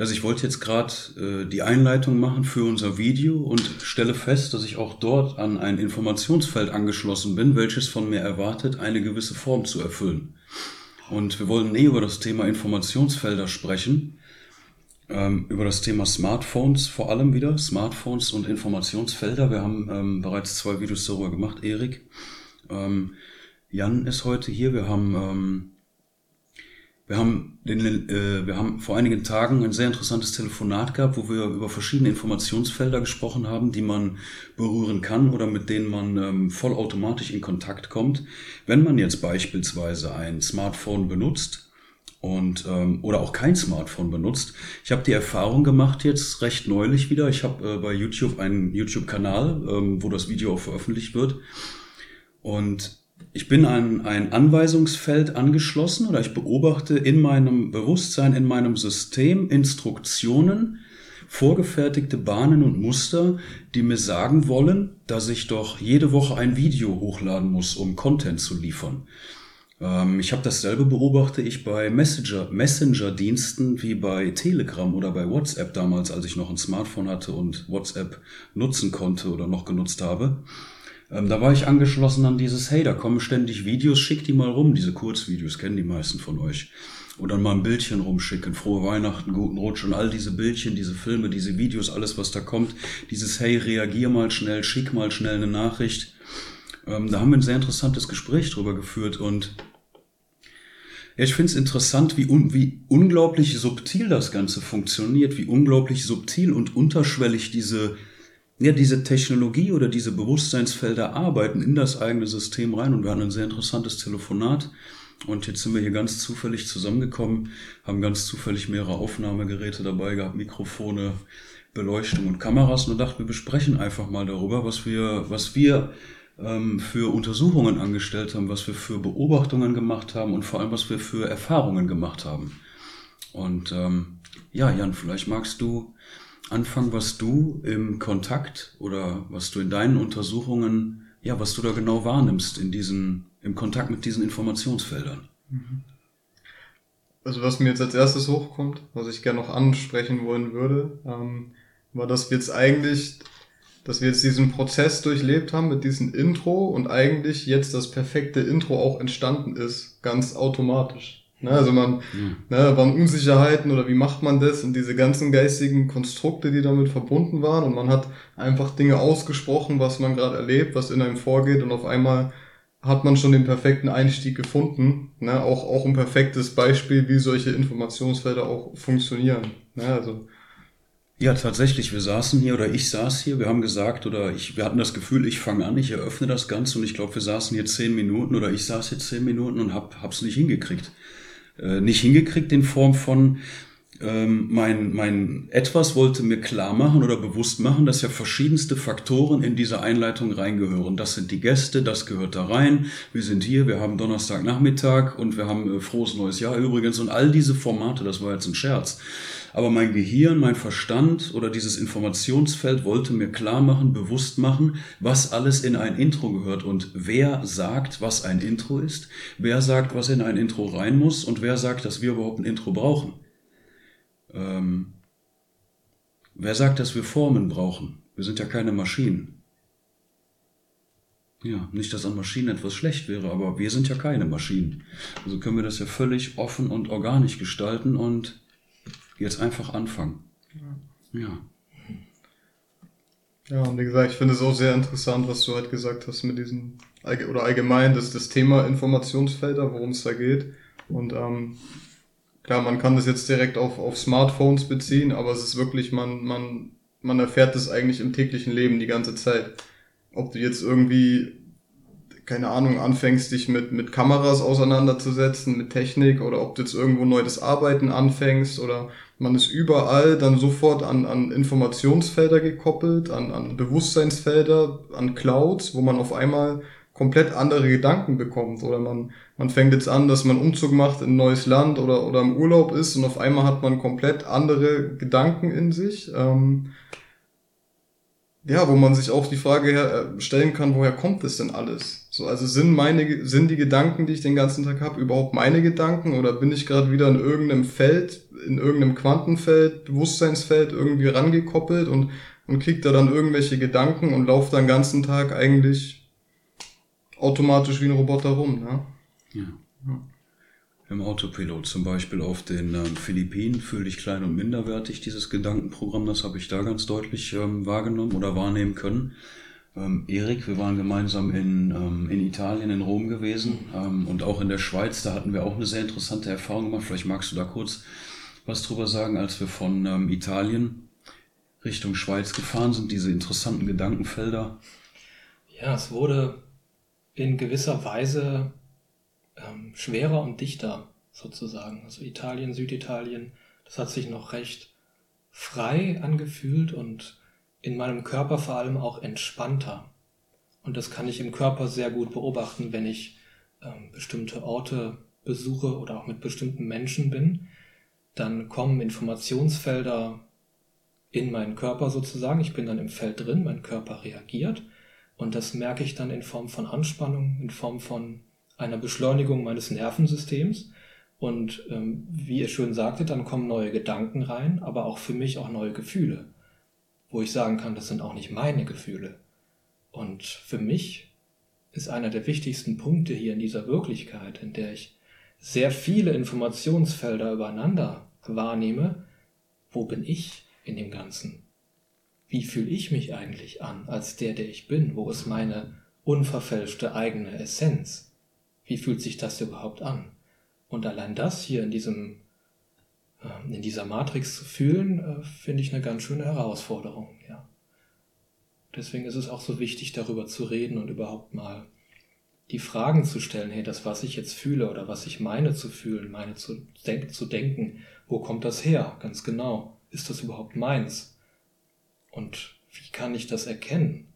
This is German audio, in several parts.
Also ich wollte jetzt gerade äh, die Einleitung machen für unser Video und stelle fest, dass ich auch dort an ein Informationsfeld angeschlossen bin, welches von mir erwartet, eine gewisse Form zu erfüllen. Und wir wollen eh über das Thema Informationsfelder sprechen, ähm, über das Thema Smartphones vor allem wieder, Smartphones und Informationsfelder. Wir haben ähm, bereits zwei Videos darüber gemacht, Erik. Ähm, Jan ist heute hier. Wir haben ähm, wir haben, den, äh, wir haben vor einigen Tagen ein sehr interessantes Telefonat gehabt, wo wir über verschiedene Informationsfelder gesprochen haben, die man berühren kann oder mit denen man ähm, vollautomatisch in Kontakt kommt. Wenn man jetzt beispielsweise ein Smartphone benutzt und ähm, oder auch kein Smartphone benutzt. Ich habe die Erfahrung gemacht jetzt recht neulich wieder. Ich habe äh, bei YouTube einen YouTube-Kanal, ähm, wo das Video auch veröffentlicht wird. Und ich bin an ein Anweisungsfeld angeschlossen oder ich beobachte in meinem Bewusstsein, in meinem System Instruktionen, vorgefertigte Bahnen und Muster, die mir sagen wollen, dass ich doch jede Woche ein Video hochladen muss, um Content zu liefern. Ähm, ich habe dasselbe beobachte ich bei Messenger, Messenger-Diensten wie bei Telegram oder bei WhatsApp damals, als ich noch ein Smartphone hatte und WhatsApp nutzen konnte oder noch genutzt habe. Ähm, da war ich angeschlossen an dieses, hey, da kommen ständig Videos, schick die mal rum, diese Kurzvideos, kennen die meisten von euch. Und dann mal ein Bildchen rumschicken, frohe Weihnachten, guten Rutsch und all diese Bildchen, diese Filme, diese Videos, alles was da kommt. Dieses, hey, reagier mal schnell, schick mal schnell eine Nachricht. Ähm, da haben wir ein sehr interessantes Gespräch drüber geführt und ja, ich finde es interessant, wie, un wie unglaublich subtil das Ganze funktioniert, wie unglaublich subtil und unterschwellig diese ja, diese Technologie oder diese Bewusstseinsfelder arbeiten in das eigene System rein und wir hatten ein sehr interessantes Telefonat. Und jetzt sind wir hier ganz zufällig zusammengekommen, haben ganz zufällig mehrere Aufnahmegeräte dabei gehabt, Mikrofone, Beleuchtung und Kameras und dachten, wir besprechen einfach mal darüber, was wir, was wir ähm, für Untersuchungen angestellt haben, was wir für Beobachtungen gemacht haben und vor allem, was wir für Erfahrungen gemacht haben. Und ähm, ja, Jan, vielleicht magst du anfangen, was du im Kontakt oder was du in deinen Untersuchungen, ja, was du da genau wahrnimmst in diesen, im Kontakt mit diesen Informationsfeldern. Mhm. Also was mir jetzt als erstes hochkommt, was ich gerne noch ansprechen wollen würde, ähm, war, dass wir jetzt eigentlich, dass wir jetzt diesen Prozess durchlebt haben mit diesem Intro und eigentlich jetzt das perfekte Intro auch entstanden ist, ganz automatisch. Ne, also man, ja. ne, waren Unsicherheiten oder wie macht man das und diese ganzen geistigen Konstrukte, die damit verbunden waren und man hat einfach Dinge ausgesprochen, was man gerade erlebt, was in einem vorgeht und auf einmal hat man schon den perfekten Einstieg gefunden. Ne? Auch, auch ein perfektes Beispiel, wie solche Informationsfelder auch funktionieren. Ne? Also, ja, tatsächlich, wir saßen hier oder ich saß hier, wir haben gesagt oder ich, wir hatten das Gefühl, ich fange an, ich eröffne das Ganze und ich glaube, wir saßen hier zehn Minuten oder ich saß hier zehn Minuten und hab, hab's nicht hingekriegt äh, nicht hingekriegt in Form von, ähm, mein, mein etwas wollte mir klar machen oder bewusst machen, dass ja verschiedenste Faktoren in diese Einleitung reingehören. Das sind die Gäste, das gehört da rein. Wir sind hier, wir haben Donnerstagnachmittag und wir haben äh, frohes neues Jahr übrigens und all diese Formate, das war jetzt ein Scherz. Aber mein Gehirn, mein Verstand oder dieses Informationsfeld wollte mir klar machen, bewusst machen, was alles in ein Intro gehört und wer sagt, was ein Intro ist, wer sagt, was in ein Intro rein muss und wer sagt, dass wir überhaupt ein Intro brauchen. Ähm, wer sagt, dass wir Formen brauchen? Wir sind ja keine Maschinen. Ja, nicht, dass an Maschinen etwas schlecht wäre, aber wir sind ja keine Maschinen. Also können wir das ja völlig offen und organisch gestalten und jetzt einfach anfangen. Ja. Ja, und wie gesagt, ich finde es auch sehr interessant, was du halt gesagt hast mit diesen, oder allgemein das, das Thema Informationsfelder, worum es da geht. Und ähm, klar, man kann das jetzt direkt auf, auf Smartphones beziehen, aber es ist wirklich, man, man, man erfährt das eigentlich im täglichen Leben die ganze Zeit. Ob du jetzt irgendwie, keine Ahnung, anfängst, dich mit, mit Kameras auseinanderzusetzen, mit Technik, oder ob du jetzt irgendwo neu das Arbeiten anfängst, oder man ist überall dann sofort an, an Informationsfelder gekoppelt, an, an Bewusstseinsfelder, an Clouds, wo man auf einmal komplett andere Gedanken bekommt oder man, man fängt jetzt an, dass man Umzug macht in ein neues Land oder, oder im Urlaub ist und auf einmal hat man komplett andere Gedanken in sich. Ähm, ja, wo man sich auch die Frage äh, stellen kann, woher kommt das denn alles? So, also sind meine, sind die Gedanken, die ich den ganzen Tag habe, überhaupt meine Gedanken oder bin ich gerade wieder in irgendeinem Feld, in irgendeinem Quantenfeld, Bewusstseinsfeld irgendwie rangekoppelt und, und krieg da dann irgendwelche Gedanken und laufe dann den ganzen Tag eigentlich automatisch wie ein Roboter rum, ne? Ja. ja. Im Autopilot zum Beispiel auf den ähm, Philippinen fühle ich klein und minderwertig, dieses Gedankenprogramm, das habe ich da ganz deutlich ähm, wahrgenommen oder wahrnehmen können. Ähm, Erik, wir waren gemeinsam in, ähm, in Italien, in Rom gewesen ähm, und auch in der Schweiz, da hatten wir auch eine sehr interessante Erfahrung gemacht. Vielleicht magst du da kurz was drüber sagen, als wir von ähm, Italien Richtung Schweiz gefahren sind, diese interessanten Gedankenfelder. Ja, es wurde in gewisser Weise ähm, schwerer und dichter sozusagen. Also Italien, Süditalien, das hat sich noch recht frei angefühlt und in meinem Körper vor allem auch entspannter. Und das kann ich im Körper sehr gut beobachten, wenn ich ähm, bestimmte Orte besuche oder auch mit bestimmten Menschen bin. Dann kommen Informationsfelder in meinen Körper sozusagen. Ich bin dann im Feld drin, mein Körper reagiert. Und das merke ich dann in Form von Anspannung, in Form von einer Beschleunigung meines Nervensystems. Und ähm, wie ihr schön sagte, dann kommen neue Gedanken rein, aber auch für mich auch neue Gefühle, wo ich sagen kann, das sind auch nicht meine Gefühle. Und für mich ist einer der wichtigsten Punkte hier in dieser Wirklichkeit, in der ich sehr viele Informationsfelder übereinander wahrnehme, wo bin ich in dem Ganzen? Wie fühle ich mich eigentlich an als der, der ich bin? Wo ist meine unverfälschte eigene Essenz? wie fühlt sich das überhaupt an? Und allein das hier in diesem, in dieser Matrix zu fühlen, äh, finde ich eine ganz schöne Herausforderung, ja. Deswegen ist es auch so wichtig, darüber zu reden und überhaupt mal die Fragen zu stellen, hey, das, was ich jetzt fühle oder was ich meine zu fühlen, meine zu, denk zu denken, wo kommt das her? Ganz genau. Ist das überhaupt meins? Und wie kann ich das erkennen?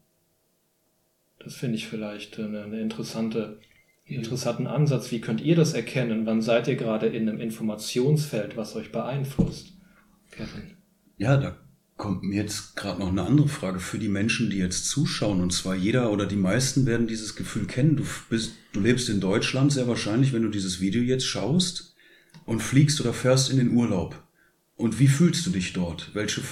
Das finde ich vielleicht eine, eine interessante interessanten Ansatz. Wie könnt ihr das erkennen? Wann seid ihr gerade in einem Informationsfeld, was euch beeinflusst? Kevin. Ja, da kommt mir jetzt gerade noch eine andere Frage für die Menschen, die jetzt zuschauen. Und zwar jeder oder die meisten werden dieses Gefühl kennen. Du, bist, du lebst in Deutschland sehr wahrscheinlich, wenn du dieses Video jetzt schaust und fliegst oder fährst in den Urlaub. Und wie fühlst du dich dort? Welche,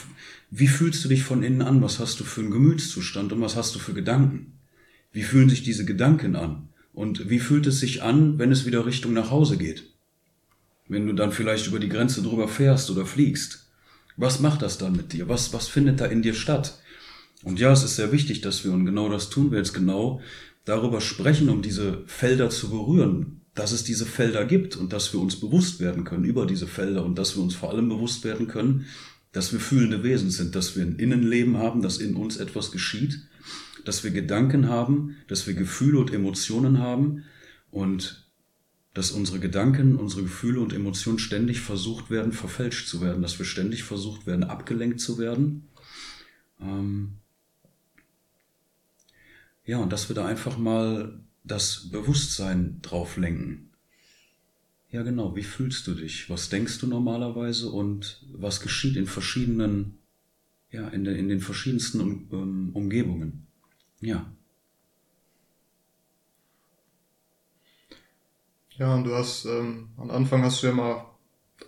wie fühlst du dich von innen an? Was hast du für einen Gemütszustand und was hast du für Gedanken? Wie fühlen sich diese Gedanken an? Und wie fühlt es sich an, wenn es wieder Richtung nach Hause geht? Wenn du dann vielleicht über die Grenze drüber fährst oder fliegst. Was macht das dann mit dir? Was, was findet da in dir statt? Und ja, es ist sehr wichtig, dass wir, und genau das tun wir jetzt genau, darüber sprechen, um diese Felder zu berühren, dass es diese Felder gibt und dass wir uns bewusst werden können über diese Felder und dass wir uns vor allem bewusst werden können, dass wir fühlende Wesen sind, dass wir ein Innenleben haben, dass in uns etwas geschieht dass wir Gedanken haben, dass wir Gefühle und Emotionen haben und dass unsere Gedanken, unsere Gefühle und Emotionen ständig versucht werden, verfälscht zu werden, dass wir ständig versucht werden, abgelenkt zu werden. Ähm ja, und dass wir da einfach mal das Bewusstsein drauf lenken. Ja, genau, wie fühlst du dich? Was denkst du normalerweise und was geschieht in verschiedenen, ja, in, den, in den verschiedensten um, um, Umgebungen? Ja. Ja, und du hast, ähm, am Anfang hast du ja mal,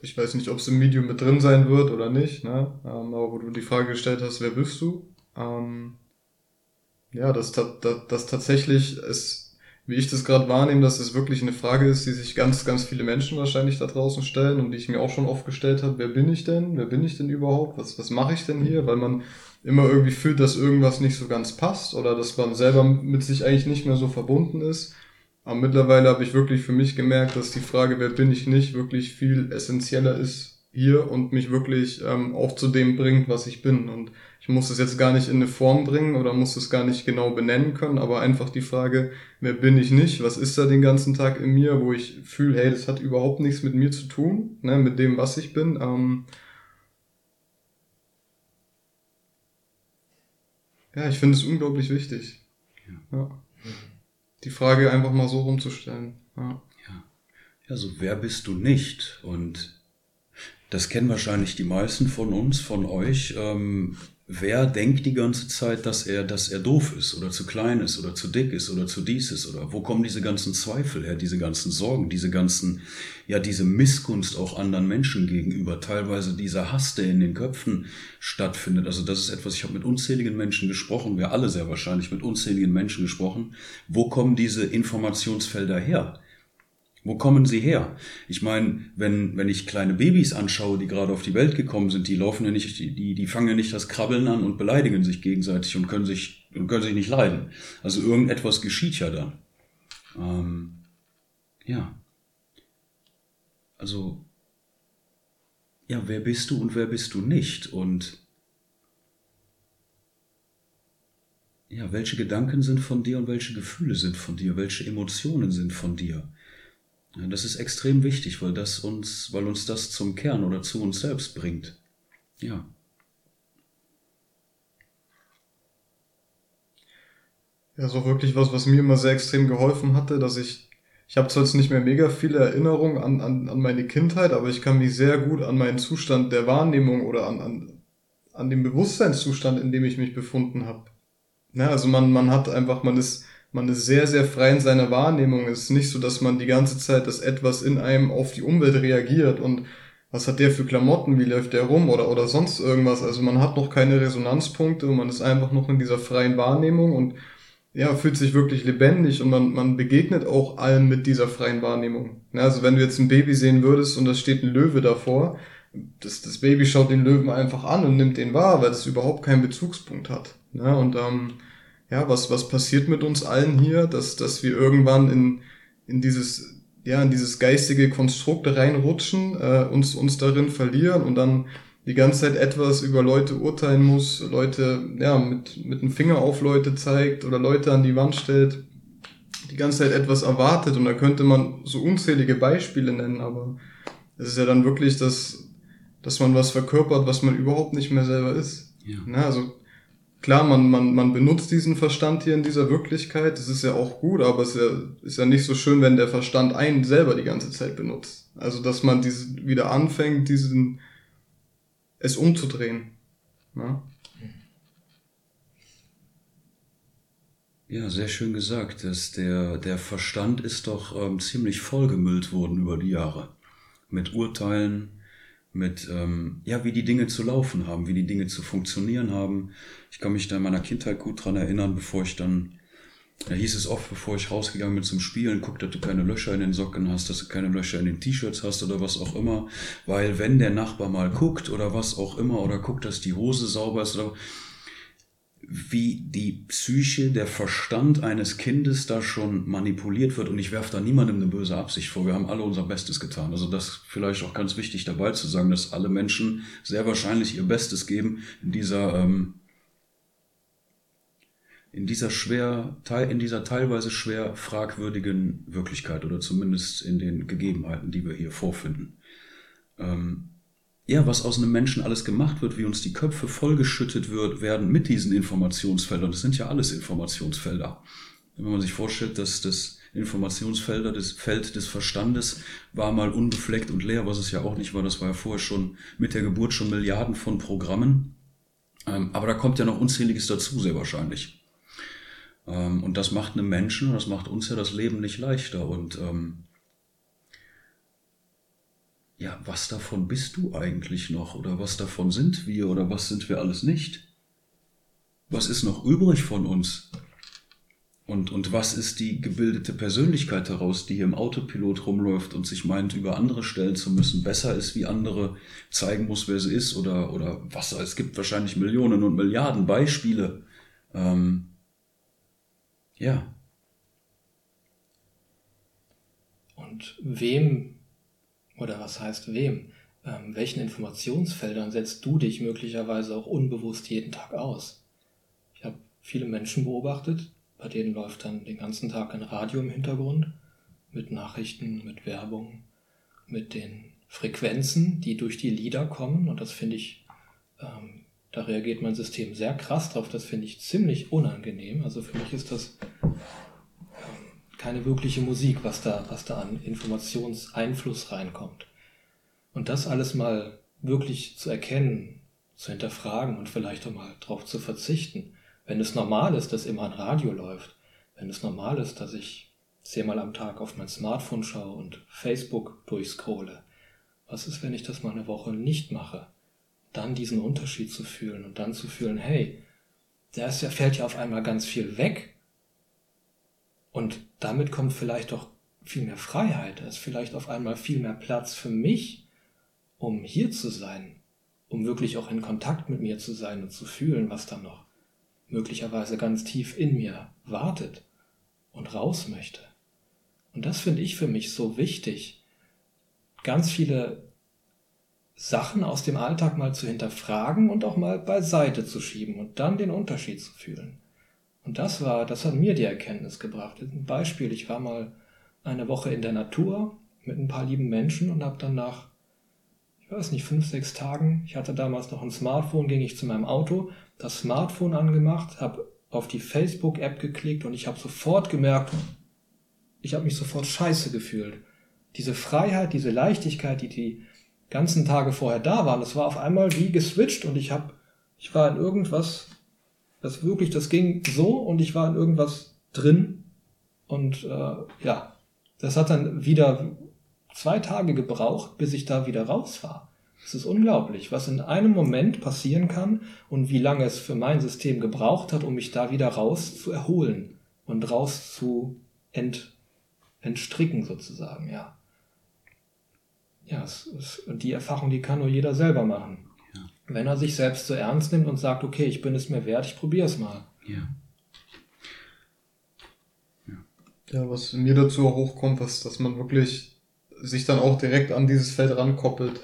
ich weiß nicht, ob es im Medium mit drin sein wird oder nicht, ne? Ähm, aber wo du die Frage gestellt hast, wer bist du? Ähm, ja, dass, dass, dass tatsächlich es wie ich das gerade wahrnehme, dass es wirklich eine Frage ist, die sich ganz, ganz viele Menschen wahrscheinlich da draußen stellen und die ich mir auch schon oft gestellt habe. Wer bin ich denn? Wer bin ich denn überhaupt? Was, was mache ich denn hier? Weil man immer irgendwie fühlt, dass irgendwas nicht so ganz passt oder dass man selber mit sich eigentlich nicht mehr so verbunden ist. Aber mittlerweile habe ich wirklich für mich gemerkt, dass die Frage, wer bin ich nicht, wirklich viel essentieller ist hier und mich wirklich ähm, auch zu dem bringt, was ich bin. Und ich muss es jetzt gar nicht in eine Form bringen oder muss es gar nicht genau benennen können, aber einfach die Frage, wer bin ich nicht, was ist da den ganzen Tag in mir, wo ich fühle, hey, das hat überhaupt nichts mit mir zu tun, ne, mit dem, was ich bin. Ähm ja, ich finde es unglaublich wichtig. Ja. ja. Die Frage einfach mal so rumzustellen. Ja. ja. Ja, so wer bist du nicht? Und das kennen wahrscheinlich die meisten von uns, von euch. Ähm, wer denkt die ganze Zeit, dass er, dass er doof ist oder zu klein ist oder zu dick ist oder zu dies ist oder wo kommen diese ganzen Zweifel her, diese ganzen Sorgen, diese ganzen, ja, diese Missgunst auch anderen Menschen gegenüber, teilweise dieser Hass, der in den Köpfen stattfindet. Also das ist etwas, ich habe mit unzähligen Menschen gesprochen, wir alle sehr wahrscheinlich mit unzähligen Menschen gesprochen. Wo kommen diese Informationsfelder her? Wo kommen sie her? Ich meine, wenn, wenn ich kleine Babys anschaue, die gerade auf die Welt gekommen sind, die laufen ja nicht, die, die fangen ja nicht das Krabbeln an und beleidigen sich gegenseitig und können sich, und können sich nicht leiden. Also irgendetwas geschieht ja dann. Ähm, ja. Also, ja, wer bist du und wer bist du nicht? Und ja, welche Gedanken sind von dir und welche Gefühle sind von dir? Welche Emotionen sind von dir? Ja, das ist extrem wichtig, weil das uns, weil uns das zum Kern oder zu uns selbst bringt. Ja. Ja, so wirklich was, was mir immer sehr extrem geholfen hatte, dass ich, ich habe zwar jetzt nicht mehr mega viele Erinnerungen an, an, an meine Kindheit, aber ich kann mich sehr gut an meinen Zustand der Wahrnehmung oder an, an, an den Bewusstseinszustand, in dem ich mich befunden habe. Ja, also man, man hat einfach, man ist, man ist sehr, sehr frei in seiner Wahrnehmung. Es ist nicht so, dass man die ganze Zeit, dass etwas in einem auf die Umwelt reagiert und was hat der für Klamotten, wie läuft der rum oder, oder sonst irgendwas. Also man hat noch keine Resonanzpunkte und man ist einfach noch in dieser freien Wahrnehmung und ja, fühlt sich wirklich lebendig und man, man begegnet auch allem mit dieser freien Wahrnehmung. Ja, also wenn du jetzt ein Baby sehen würdest und da steht ein Löwe davor, das, das Baby schaut den Löwen einfach an und nimmt den wahr, weil es überhaupt keinen Bezugspunkt hat. Ja, und ähm, ja, was, was passiert mit uns allen hier, dass, dass wir irgendwann in, in dieses, ja, in dieses geistige Konstrukt reinrutschen, äh, uns, uns darin verlieren und dann die ganze Zeit etwas über Leute urteilen muss, Leute, ja, mit, mit dem Finger auf Leute zeigt oder Leute an die Wand stellt, die ganze Zeit etwas erwartet und da könnte man so unzählige Beispiele nennen, aber es ist ja dann wirklich das, dass man was verkörpert, was man überhaupt nicht mehr selber ist. Ja. Na, also klar, man, man, man benutzt diesen Verstand hier in dieser Wirklichkeit, das ist ja auch gut, aber es ist ja, ist ja nicht so schön, wenn der Verstand einen selber die ganze Zeit benutzt. Also, dass man diese, wieder anfängt, diesen, es umzudrehen. Ja? Ja, sehr schön gesagt. Dass der, der Verstand ist doch ähm, ziemlich vollgemüllt worden über die Jahre. Mit Urteilen, mit, ähm, ja, wie die Dinge zu laufen haben, wie die Dinge zu funktionieren haben. Ich kann mich da in meiner Kindheit gut dran erinnern, bevor ich dann, da hieß es oft, bevor ich rausgegangen bin zum Spielen, guck, dass du keine Löcher in den Socken hast, dass du keine Löcher in den T-Shirts hast oder was auch immer. Weil wenn der Nachbar mal guckt oder was auch immer oder guckt, dass die Hose sauber ist oder wie die Psyche, der Verstand eines Kindes da schon manipuliert wird. Und ich werfe da niemandem eine böse Absicht vor. Wir haben alle unser Bestes getan. Also das vielleicht auch ganz wichtig dabei zu sagen, dass alle Menschen sehr wahrscheinlich ihr Bestes geben in dieser, ähm, in dieser schwer, in dieser teilweise schwer fragwürdigen Wirklichkeit oder zumindest in den Gegebenheiten, die wir hier vorfinden. Ähm, ja, was aus einem Menschen alles gemacht wird, wie uns die Köpfe vollgeschüttet wird, werden mit diesen Informationsfeldern. Das sind ja alles Informationsfelder. Wenn man sich vorstellt, dass das Informationsfelder, das Feld des Verstandes war mal unbefleckt und leer, was es ja auch nicht war. Das war ja vorher schon mit der Geburt schon Milliarden von Programmen. Ähm, aber da kommt ja noch unzähliges dazu, sehr wahrscheinlich. Ähm, und das macht einem Menschen, das macht uns ja das Leben nicht leichter. Und ähm, ja, was davon bist du eigentlich noch oder was davon sind wir oder was sind wir alles nicht? Was ist noch übrig von uns? Und, und was ist die gebildete Persönlichkeit daraus, die hier im Autopilot rumläuft und sich meint, über andere stellen zu müssen, besser ist wie andere, zeigen muss, wer sie ist oder, oder was? Es gibt wahrscheinlich Millionen und Milliarden Beispiele. Ähm, ja. Und wem oder was heißt wem? Ähm, welchen Informationsfeldern setzt du dich möglicherweise auch unbewusst jeden Tag aus? Ich habe viele Menschen beobachtet, bei denen läuft dann den ganzen Tag ein Radio im Hintergrund mit Nachrichten, mit Werbung, mit den Frequenzen, die durch die Lieder kommen. Und das finde ich, ähm, da reagiert mein System sehr krass drauf. Das finde ich ziemlich unangenehm. Also für mich ist das keine wirkliche Musik, was da, was da an Informationseinfluss reinkommt. Und das alles mal wirklich zu erkennen, zu hinterfragen und vielleicht auch mal drauf zu verzichten. Wenn es normal ist, dass immer ein Radio läuft, wenn es normal ist, dass ich zehnmal am Tag auf mein Smartphone schaue und Facebook durchscrolle, was ist, wenn ich das mal eine Woche nicht mache? Dann diesen Unterschied zu fühlen und dann zu fühlen, hey, da fällt ja auf einmal ganz viel weg. Und damit kommt vielleicht doch viel mehr Freiheit, da ist vielleicht auf einmal viel mehr Platz für mich, um hier zu sein, um wirklich auch in Kontakt mit mir zu sein und zu fühlen, was da noch möglicherweise ganz tief in mir wartet und raus möchte. Und das finde ich für mich so wichtig, ganz viele Sachen aus dem Alltag mal zu hinterfragen und auch mal beiseite zu schieben und dann den Unterschied zu fühlen. Und das war, das hat mir die Erkenntnis gebracht. Ein Beispiel, ich war mal eine Woche in der Natur mit ein paar lieben Menschen und habe dann nach, ich weiß nicht, fünf, sechs Tagen, ich hatte damals noch ein Smartphone, ging ich zu meinem Auto, das Smartphone angemacht, habe auf die Facebook-App geklickt und ich habe sofort gemerkt, ich habe mich sofort scheiße gefühlt. Diese Freiheit, diese Leichtigkeit, die die ganzen Tage vorher da waren, das war auf einmal wie geswitcht und ich habe, ich war in irgendwas, das wirklich, das ging so und ich war in irgendwas drin und äh, ja, das hat dann wieder zwei Tage gebraucht, bis ich da wieder raus war. Es ist unglaublich, was in einem Moment passieren kann und wie lange es für mein System gebraucht hat, um mich da wieder raus zu erholen und raus zu ent, entstricken sozusagen, ja. Ja, es, es, die Erfahrung, die kann nur jeder selber machen. Wenn er sich selbst so ernst nimmt und sagt, okay, ich bin es mir wert, ich probiere es mal. Ja. Ja, was mir dazu auch hochkommt, was, dass man wirklich sich dann auch direkt an dieses Feld rankoppelt.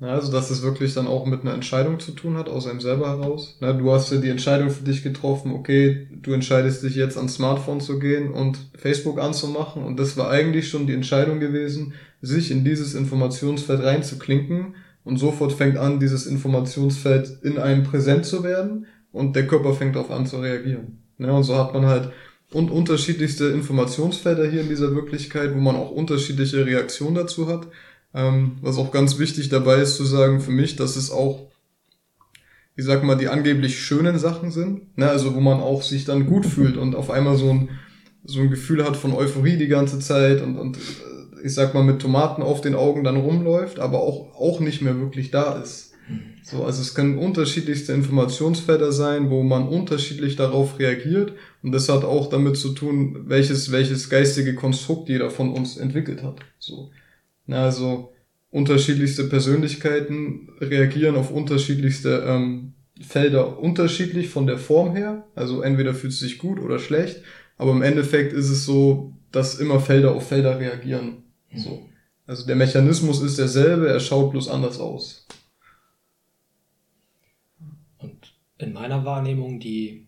Ja, also, dass es wirklich dann auch mit einer Entscheidung zu tun hat, aus einem selber heraus. Ja, du hast ja die Entscheidung für dich getroffen, okay, du entscheidest dich jetzt ans Smartphone zu gehen und Facebook anzumachen. Und das war eigentlich schon die Entscheidung gewesen, sich in dieses Informationsfeld reinzuklinken. Und sofort fängt an, dieses Informationsfeld in einem präsent zu werden und der Körper fängt auf an zu reagieren. Ja, und so hat man halt und unterschiedlichste Informationsfelder hier in dieser Wirklichkeit, wo man auch unterschiedliche Reaktionen dazu hat. Ähm, was auch ganz wichtig dabei ist zu sagen für mich, dass es auch, ich sag mal, die angeblich schönen Sachen sind, ne? also wo man auch sich dann gut fühlt und auf einmal so ein, so ein Gefühl hat von Euphorie die ganze Zeit und, und äh, ich sag mal mit Tomaten auf den Augen dann rumläuft, aber auch, auch nicht mehr wirklich da ist. So, also es können unterschiedlichste Informationsfelder sein, wo man unterschiedlich darauf reagiert. Und das hat auch damit zu tun, welches, welches geistige Konstrukt jeder von uns entwickelt hat. So. Na, also unterschiedlichste Persönlichkeiten reagieren auf unterschiedlichste ähm, Felder unterschiedlich von der Form her. Also entweder fühlt es sich gut oder schlecht. Aber im Endeffekt ist es so, dass immer Felder auf Felder reagieren. So. Also der Mechanismus ist derselbe, er schaut bloß anders aus. in meiner Wahrnehmung die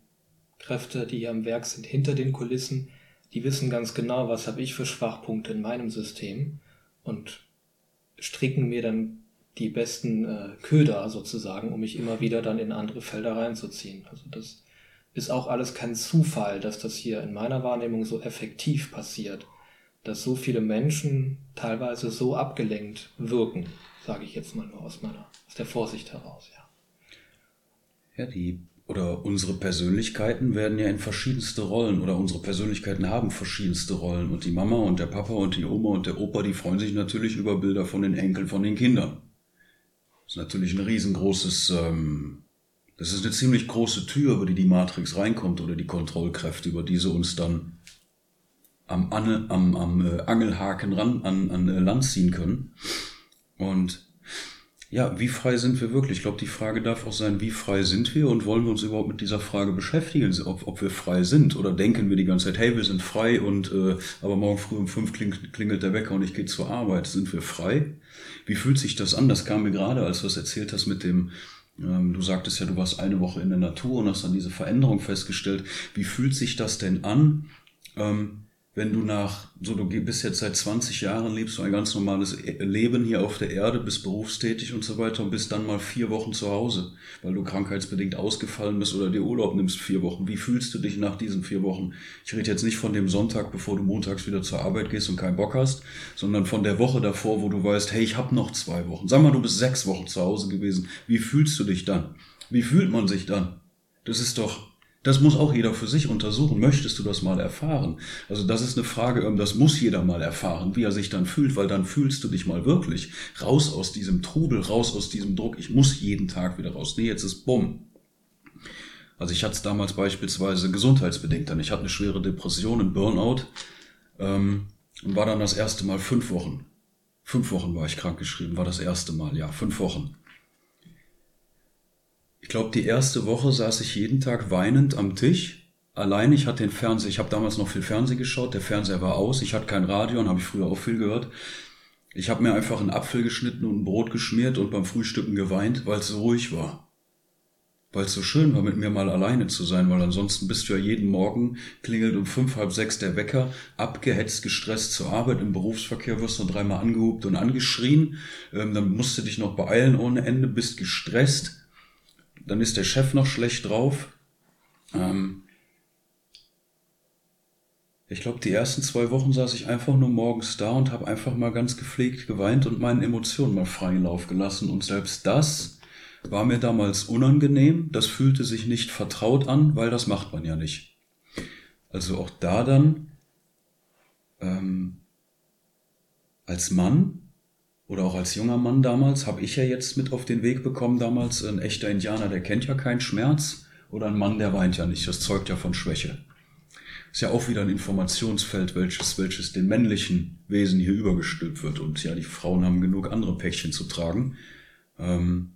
Kräfte, die hier am Werk sind, hinter den Kulissen, die wissen ganz genau, was habe ich für Schwachpunkte in meinem System und stricken mir dann die besten äh, Köder sozusagen, um mich immer wieder dann in andere Felder reinzuziehen. Also das ist auch alles kein Zufall, dass das hier in meiner Wahrnehmung so effektiv passiert, dass so viele Menschen teilweise so abgelenkt wirken, sage ich jetzt mal nur aus meiner, aus der Vorsicht heraus, ja. Ja, die oder unsere Persönlichkeiten werden ja in verschiedenste Rollen oder unsere Persönlichkeiten haben verschiedenste Rollen und die Mama und der Papa und die Oma und der Opa, die freuen sich natürlich über Bilder von den Enkeln, von den Kindern. Das ist natürlich ein riesengroßes, ähm, das ist eine ziemlich große Tür, über die die Matrix reinkommt oder die Kontrollkräfte, über die sie uns dann am, am, am, am äh, Angelhaken ran an, an äh, Land ziehen können. Und ja, wie frei sind wir wirklich? Ich glaube, die Frage darf auch sein, wie frei sind wir und wollen wir uns überhaupt mit dieser Frage beschäftigen, ob, ob wir frei sind oder denken wir die ganze Zeit, hey, wir sind frei und äh, aber morgen früh um fünf klingelt, der Wecker und ich gehe zur Arbeit. Sind wir frei? Wie fühlt sich das an? Das kam mir gerade, als du es erzählt hast mit dem, ähm, du sagtest ja, du warst eine Woche in der Natur und hast dann diese Veränderung festgestellt. Wie fühlt sich das denn an? Ähm, wenn du nach, so du bist jetzt seit 20 Jahren, lebst du ein ganz normales e-, Leben hier auf der Erde, bist berufstätig und so weiter und bist dann mal vier Wochen zu Hause, weil du krankheitsbedingt ausgefallen bist oder dir Urlaub nimmst vier Wochen. Wie fühlst du dich nach diesen vier Wochen? Ich rede jetzt nicht von dem Sonntag, bevor du montags wieder zur Arbeit gehst und keinen Bock hast, sondern von der Woche davor, wo du weißt, hey, ich habe noch zwei Wochen. Sag mal, du bist sechs Wochen zu Hause gewesen. Wie fühlst du dich dann? Wie fühlt man sich dann? Das ist doch das muss auch jeder für sich untersuchen. Möchtest du das mal erfahren? Also das ist eine Frage, ähm, das muss jeder mal erfahren, wie er sich dann fühlt, weil dann fühlst du dich mal wirklich raus aus diesem Trubel, raus aus diesem Druck. Ich muss jeden Tag wieder raus. Nee, jetzt ist bumm. Also ich hatte es damals beispielsweise gesundheitsbedingt dann. Ich hatte eine schwere Depression, einen Burnout ähm, und war dann das erste Mal fünf Wochen. Fünf Wochen war ich krankgeschrieben, war das erste Mal, ja, fünf Wochen ich glaube, die erste Woche saß ich jeden Tag weinend am Tisch. Allein, ich hatte den Fernseher, ich habe damals noch viel Fernsehen geschaut, der Fernseher war aus, ich hatte kein Radio und habe ich früher auch viel gehört. Ich habe mir einfach einen Apfel geschnitten und ein Brot geschmiert und beim Frühstücken geweint, weil es so ruhig war. Weil es so schön war, mit mir mal alleine zu sein, weil ansonsten bist du ja jeden Morgen, klingelt um fünf, halb sechs der Wecker, abgehetzt, gestresst zur Arbeit, im Berufsverkehr wirst du dreimal angehupt und angeschrien, ähm, dann musst du dich noch beeilen ohne Ende, bist gestresst, dann ist der Chef noch schlecht drauf. Ähm ich glaube, die ersten zwei Wochen saß ich einfach nur morgens da und habe einfach mal ganz gepflegt geweint und meinen Emotionen mal freien Lauf gelassen. Und selbst das war mir damals unangenehm. Das fühlte sich nicht vertraut an, weil das macht man ja nicht. Also auch da dann ähm, als Mann oder auch als junger Mann damals, habe ich ja jetzt mit auf den Weg bekommen damals, ein echter Indianer, der kennt ja keinen Schmerz oder ein Mann, der weint ja nicht, das zeugt ja von Schwäche. Ist ja auch wieder ein Informationsfeld, welches, welches den männlichen Wesen hier übergestülpt wird und ja, die Frauen haben genug andere Päckchen zu tragen. Ähm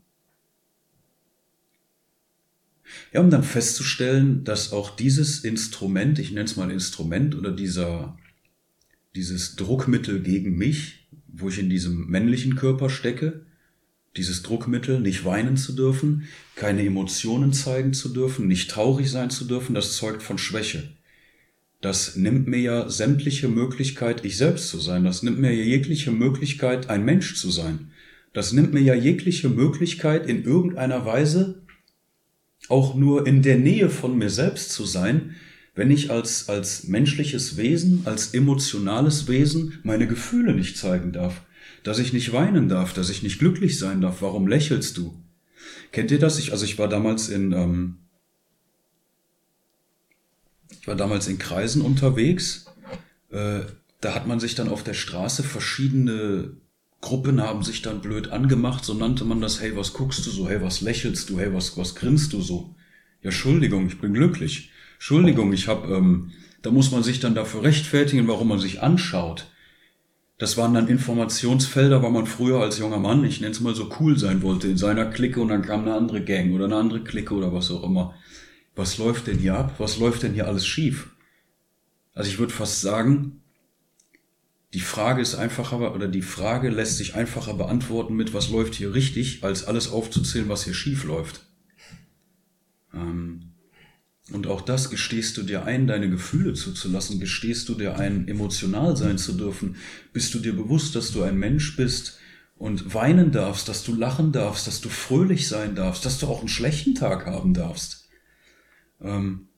ja, um dann festzustellen, dass auch dieses Instrument, ich nenne es mal Instrument oder dieser, dieses Druckmittel gegen mich, wo ich in diesem männlichen Körper stecke, dieses Druckmittel, nicht weinen zu dürfen, keine Emotionen zeigen zu dürfen, nicht traurig sein zu dürfen, das zeugt von Schwäche. Das nimmt mir ja sämtliche Möglichkeit, ich selbst zu sein. Das nimmt mir ja jegliche Möglichkeit, ein Mensch zu sein. Das nimmt mir ja jegliche Möglichkeit, in irgendeiner Weise auch nur in der Nähe von mir selbst zu sein, wenn ich als, als menschliches Wesen, als emotionales Wesen meine Gefühle nicht zeigen darf, dass ich nicht weinen darf, dass ich nicht glücklich sein darf, warum lächelst du? Kennt ihr das? Ich, also ich war damals in, ähm, ich war damals in Kreisen unterwegs, äh, da hat man sich dann auf der Straße verschiedene Gruppen haben sich dann blöd angemacht, so nannte man das, hey, was guckst du so, hey, was lächelst du, hey, was, was grinst du so? Ja, Entschuldigung, ich bin glücklich. Entschuldigung, ich habe, ähm, da muss man sich dann dafür rechtfertigen, warum man sich anschaut. Das waren dann Informationsfelder, weil man früher als junger Mann, ich nenne es mal so cool sein wollte, in seiner Clique und dann kam eine andere Gang oder eine andere Clique oder was auch immer. Was läuft denn hier ab? Was läuft denn hier alles schief? Also ich würde fast sagen, die Frage ist einfacher oder die Frage lässt sich einfacher beantworten mit, was läuft hier richtig, als alles aufzuzählen, was hier schief läuft. Ähm, und auch das gestehst du dir ein, deine Gefühle zuzulassen, gestehst du dir ein, emotional sein zu dürfen, bist du dir bewusst, dass du ein Mensch bist und weinen darfst, dass du lachen darfst, dass du fröhlich sein darfst, dass du auch einen schlechten Tag haben darfst. Ähm,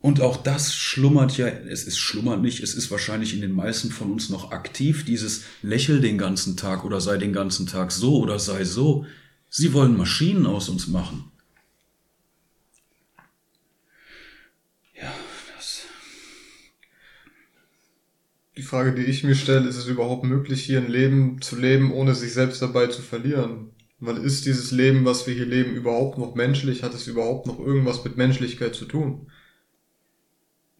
und auch das schlummert ja, es ist schlummert nicht, es ist wahrscheinlich in den meisten von uns noch aktiv, dieses Lächel den ganzen Tag oder sei den ganzen Tag so oder sei so. Sie wollen Maschinen aus uns machen. Die Frage, die ich mir stelle, ist es überhaupt möglich, hier ein Leben zu leben, ohne sich selbst dabei zu verlieren? Weil ist dieses Leben, was wir hier leben, überhaupt noch menschlich? Hat es überhaupt noch irgendwas mit Menschlichkeit zu tun?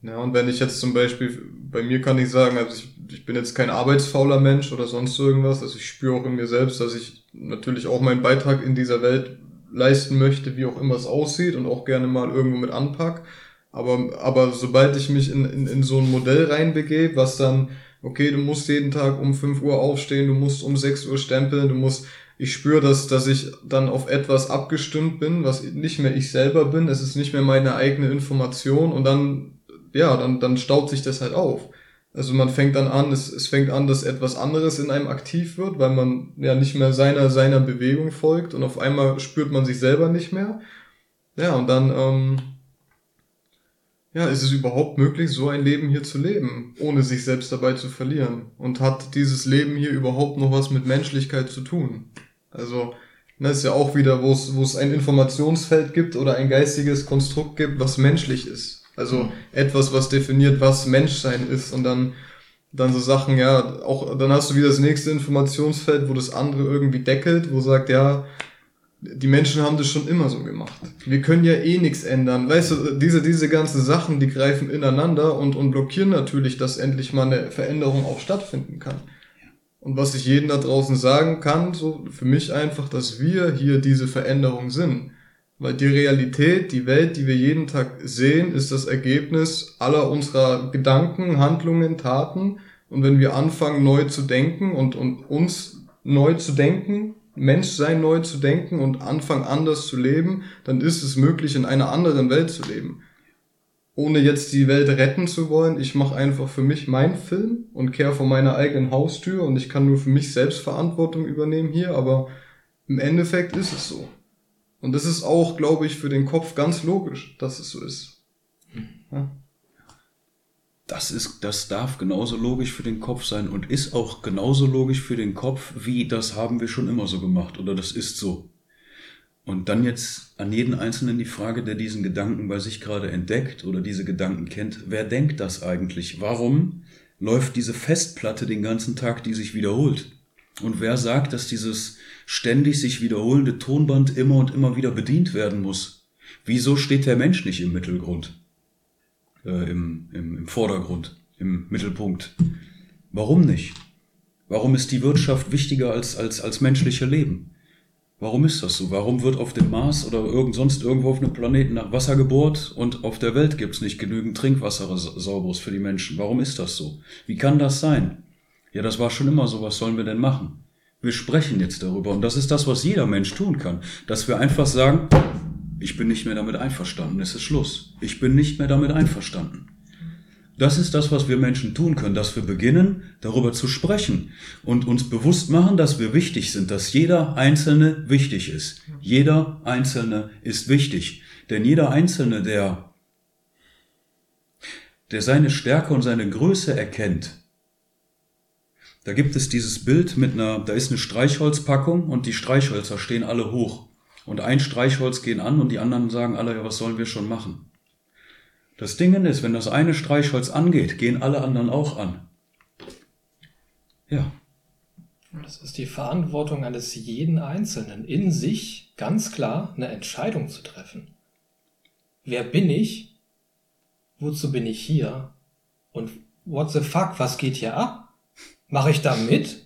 Ja, und wenn ich jetzt zum Beispiel, bei mir kann ich sagen, also ich, ich bin jetzt kein arbeitsfauler Mensch oder sonst irgendwas, also ich spüre auch in mir selbst, dass ich natürlich auch meinen Beitrag in dieser Welt leisten möchte, wie auch immer es aussieht und auch gerne mal irgendwo mit anpack. Aber, aber sobald ich mich in, in, in so ein Modell reinbegebe, was dann, okay, du musst jeden Tag um 5 Uhr aufstehen, du musst um 6 Uhr stempeln, du musst, ich spüre, dass, dass ich dann auf etwas abgestimmt bin, was nicht mehr ich selber bin, es ist nicht mehr meine eigene Information und dann, ja, dann, dann staut sich das halt auf. Also man fängt dann an, es, es fängt an, dass etwas anderes in einem aktiv wird, weil man ja nicht mehr seiner, seiner Bewegung folgt und auf einmal spürt man sich selber nicht mehr. Ja, und dann, ähm, ja, ist es überhaupt möglich, so ein Leben hier zu leben, ohne sich selbst dabei zu verlieren? Und hat dieses Leben hier überhaupt noch was mit Menschlichkeit zu tun? Also, das ne, ist ja auch wieder, wo es, ein Informationsfeld gibt oder ein geistiges Konstrukt gibt, was menschlich ist. Also mhm. etwas, was definiert, was Menschsein ist und dann, dann so Sachen, ja, auch, dann hast du wieder das nächste Informationsfeld, wo das andere irgendwie deckelt, wo sagt, ja, die Menschen haben das schon immer so gemacht. Wir können ja eh nichts ändern. Weißt du, diese, diese ganzen Sachen, die greifen ineinander und, und blockieren natürlich, dass endlich mal eine Veränderung auch stattfinden kann. Und was ich jedem da draußen sagen kann, so für mich einfach, dass wir hier diese Veränderung sind. Weil die Realität, die Welt, die wir jeden Tag sehen, ist das Ergebnis aller unserer Gedanken, Handlungen, Taten. Und wenn wir anfangen, neu zu denken und, und uns neu zu denken, Menschsein neu zu denken und anfangen, anders zu leben, dann ist es möglich, in einer anderen Welt zu leben. Ohne jetzt die Welt retten zu wollen, ich mache einfach für mich meinen Film und kehre vor meiner eigenen Haustür und ich kann nur für mich selbst Verantwortung übernehmen hier, aber im Endeffekt ist es so. Und das ist auch, glaube ich, für den Kopf ganz logisch, dass es so ist. Ja. Das ist, das darf genauso logisch für den Kopf sein und ist auch genauso logisch für den Kopf, wie das haben wir schon immer so gemacht oder das ist so. Und dann jetzt an jeden Einzelnen die Frage, der diesen Gedanken bei sich gerade entdeckt oder diese Gedanken kennt, wer denkt das eigentlich? Warum läuft diese Festplatte den ganzen Tag, die sich wiederholt? Und wer sagt, dass dieses ständig sich wiederholende Tonband immer und immer wieder bedient werden muss? Wieso steht der Mensch nicht im Mittelgrund? Äh, im, im, im Vordergrund, im Mittelpunkt? Warum nicht? Warum ist die Wirtschaft wichtiger als, als, als menschliche Leben? Warum ist das so? Warum wird auf dem Mars oder irgend sonst irgendwo auf einem Planeten nach Wasser gebohrt und auf der Welt gibt es nicht genügend Trinkwasser sauberes für die Menschen? Warum ist das so? Wie kann das sein? Ja, das war schon immer so, was sollen wir denn machen? Wir sprechen jetzt darüber und das ist das, was jeder Mensch tun kann, dass wir einfach sagen, ich bin nicht mehr damit einverstanden, es ist Schluss. Ich bin nicht mehr damit einverstanden. Das ist das, was wir Menschen tun können, dass wir beginnen, darüber zu sprechen und uns bewusst machen, dass wir wichtig sind, dass jeder Einzelne wichtig ist. Jeder Einzelne ist wichtig. Denn jeder Einzelne, der, der seine Stärke und seine Größe erkennt, da gibt es dieses Bild mit einer, da ist eine Streichholzpackung und die Streichhölzer stehen alle hoch. Und ein Streichholz gehen an und die anderen sagen alle, ja, was sollen wir schon machen? Das Ding ist, wenn das eine Streichholz angeht, gehen alle anderen auch an. Ja. Das ist die Verantwortung eines jeden Einzelnen, in sich ganz klar eine Entscheidung zu treffen. Wer bin ich? Wozu bin ich hier? Und what the fuck, was geht hier ab? Mache ich da mit?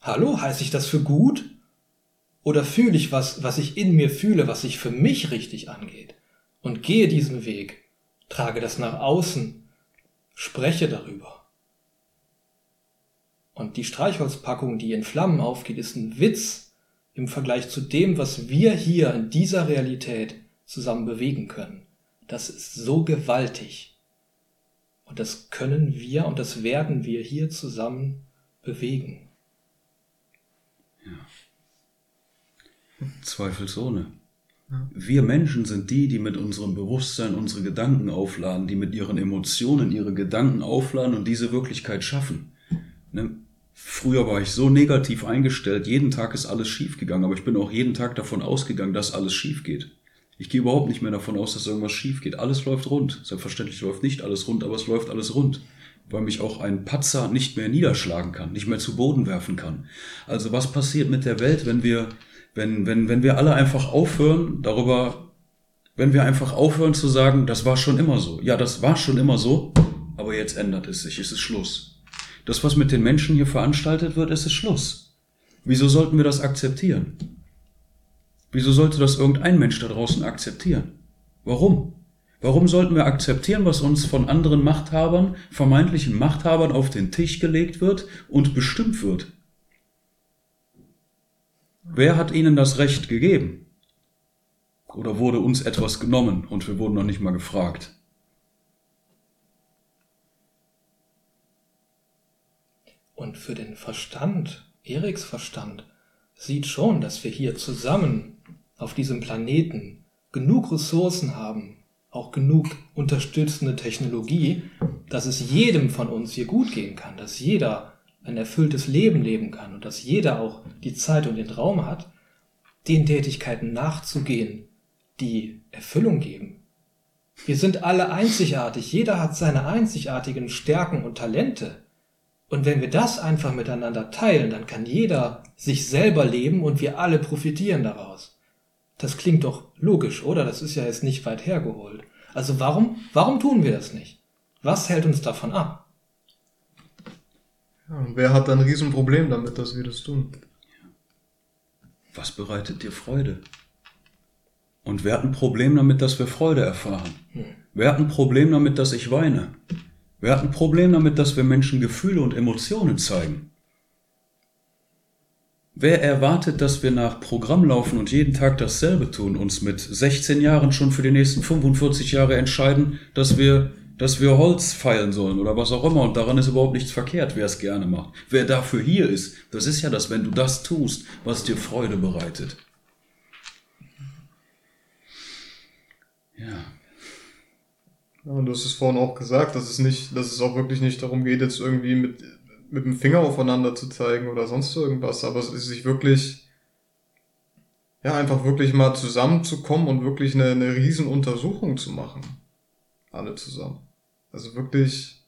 Hallo, heiße ich das für gut? Oder fühle ich was, was ich in mir fühle, was sich für mich richtig angeht? Und gehe diesen Weg trage das nach außen, spreche darüber. Und die Streichholzpackung, die in Flammen aufgeht, ist ein Witz im Vergleich zu dem, was wir hier in dieser Realität zusammen bewegen können. Das ist so gewaltig. Und das können wir und das werden wir hier zusammen bewegen. Zweifelsohne. Wir Menschen sind die, die mit unserem Bewusstsein unsere Gedanken aufladen, die mit ihren Emotionen ihre Gedanken aufladen und diese Wirklichkeit schaffen. Ne? Früher war ich so negativ eingestellt, jeden Tag ist alles schief gegangen, aber ich bin auch jeden Tag davon ausgegangen, dass alles schief geht. Ich gehe überhaupt nicht mehr davon aus, dass irgendwas schief geht. Alles läuft rund. Selbstverständlich läuft nicht alles rund, aber es läuft alles rund. Weil mich auch ein Patzer nicht mehr niederschlagen kann, nicht mehr zu Boden werfen kann. Also was passiert mit der Welt, wenn wir wenn, wenn, wenn wir alle einfach aufhören, darüber, wenn wir einfach aufhören zu sagen, das war schon immer so. Ja, das war schon immer so, aber jetzt ändert es sich, es ist Schluss. Das, was mit den Menschen hier veranstaltet wird, ist es Schluss. Wieso sollten wir das akzeptieren? Wieso sollte das irgendein Mensch da draußen akzeptieren? Warum? Warum sollten wir akzeptieren, was uns von anderen Machthabern, vermeintlichen Machthabern auf den Tisch gelegt wird und bestimmt wird? Wer hat ihnen das Recht gegeben? Oder wurde uns etwas genommen und wir wurden noch nicht mal gefragt? Und für den Verstand, Eriks Verstand, sieht schon, dass wir hier zusammen auf diesem Planeten genug Ressourcen haben, auch genug unterstützende Technologie, dass es jedem von uns hier gut gehen kann, dass jeder ein erfülltes Leben leben kann und dass jeder auch die Zeit und den Raum hat, den Tätigkeiten nachzugehen, die Erfüllung geben. Wir sind alle einzigartig, jeder hat seine einzigartigen Stärken und Talente. Und wenn wir das einfach miteinander teilen, dann kann jeder sich selber leben und wir alle profitieren daraus. Das klingt doch logisch, oder? Das ist ja jetzt nicht weit hergeholt. Also warum, warum tun wir das nicht? Was hält uns davon ab? Ja, und wer hat dann ein Riesenproblem damit, dass wir das tun? Was bereitet dir Freude? Und wer hat ein Problem damit, dass wir Freude erfahren? Hm. Wer hat ein Problem damit, dass ich weine? Wer hat ein Problem damit, dass wir Menschen Gefühle und Emotionen zeigen? Wer erwartet, dass wir nach Programm laufen und jeden Tag dasselbe tun, uns mit 16 Jahren schon für die nächsten 45 Jahre entscheiden, dass wir, dass wir Holz feilen sollen oder was auch immer und daran ist überhaupt nichts verkehrt, wer es gerne macht. Wer dafür hier ist, das ist ja das, wenn du das tust, was dir Freude bereitet. Ja. Ja, und du hast es vorhin auch gesagt, dass es nicht, dass es auch wirklich nicht darum geht, jetzt irgendwie mit, mit dem Finger aufeinander zu zeigen oder sonst irgendwas, aber es ist sich wirklich, ja, einfach wirklich mal zusammenzukommen und wirklich eine, eine riesen Untersuchung zu machen. Alle zusammen. Also wirklich,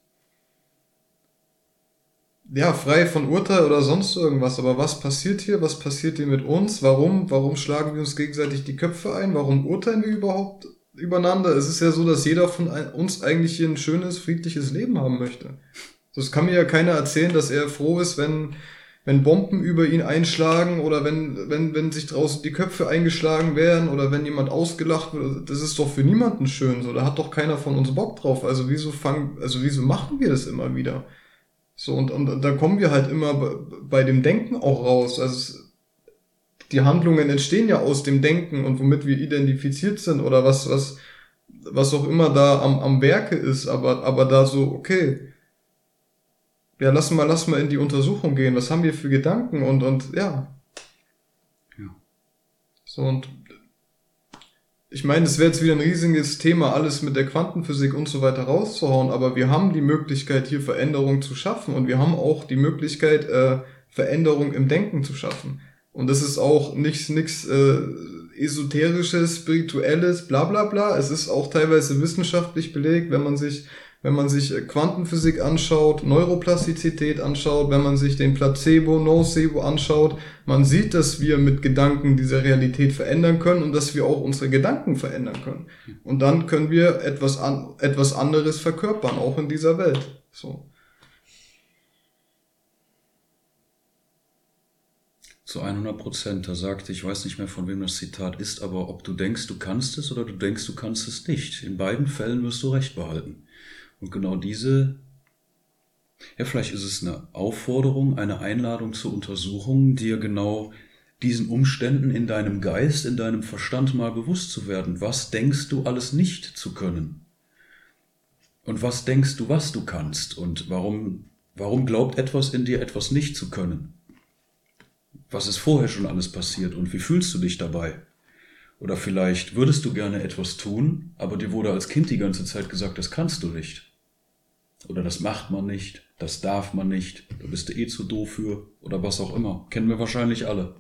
ja, frei von Urteil oder sonst irgendwas, aber was passiert hier? Was passiert hier mit uns? Warum? Warum schlagen wir uns gegenseitig die Köpfe ein? Warum urteilen wir überhaupt übereinander. Es ist ja so, dass jeder von uns eigentlich hier ein schönes, friedliches Leben haben möchte. Das kann mir ja keiner erzählen, dass er froh ist, wenn, wenn Bomben über ihn einschlagen oder wenn, wenn, wenn sich draußen die Köpfe eingeschlagen werden oder wenn jemand ausgelacht wird. Das ist doch für niemanden schön. So, da hat doch keiner von uns Bock drauf. Also wieso fangen, also wieso machen wir das immer wieder? So, und, und da kommen wir halt immer bei dem Denken auch raus. Also die Handlungen entstehen ja aus dem Denken und womit wir identifiziert sind oder was, was, was auch immer da am, am Werke ist, aber, aber da so, okay, ja, lass mal, lass mal in die Untersuchung gehen, was haben wir für Gedanken und, und, ja. Ja. So, und ich meine, es wäre jetzt wieder ein riesiges Thema, alles mit der Quantenphysik und so weiter rauszuhauen, aber wir haben die Möglichkeit, hier Veränderung zu schaffen und wir haben auch die Möglichkeit, äh, Veränderung im Denken zu schaffen. Und das ist auch nichts, nichts äh, esoterisches, spirituelles, bla bla bla. Es ist auch teilweise wissenschaftlich belegt, wenn man sich, wenn man sich äh, Quantenphysik anschaut, Neuroplastizität anschaut, wenn man sich den Placebo, Nocebo anschaut, man sieht, dass wir mit Gedanken diese Realität verändern können und dass wir auch unsere Gedanken verändern können. Und dann können wir etwas an, etwas anderes verkörpern, auch in dieser Welt. So. Zu 100 Prozent. Da sagte, ich weiß nicht mehr von wem das Zitat ist, aber ob du denkst, du kannst es oder du denkst, du kannst es nicht. In beiden Fällen wirst du Recht behalten. Und genau diese, ja, vielleicht ist es eine Aufforderung, eine Einladung zur Untersuchung, dir genau diesen Umständen in deinem Geist, in deinem Verstand mal bewusst zu werden. Was denkst du alles nicht zu können? Und was denkst du, was du kannst? Und warum, warum glaubt etwas in dir, etwas nicht zu können? was ist vorher schon alles passiert und wie fühlst du dich dabei? Oder vielleicht würdest du gerne etwas tun, aber dir wurde als Kind die ganze Zeit gesagt, das kannst du nicht. Oder das macht man nicht, das darf man nicht, da bist du eh zu doof für oder was auch immer. Kennen wir wahrscheinlich alle.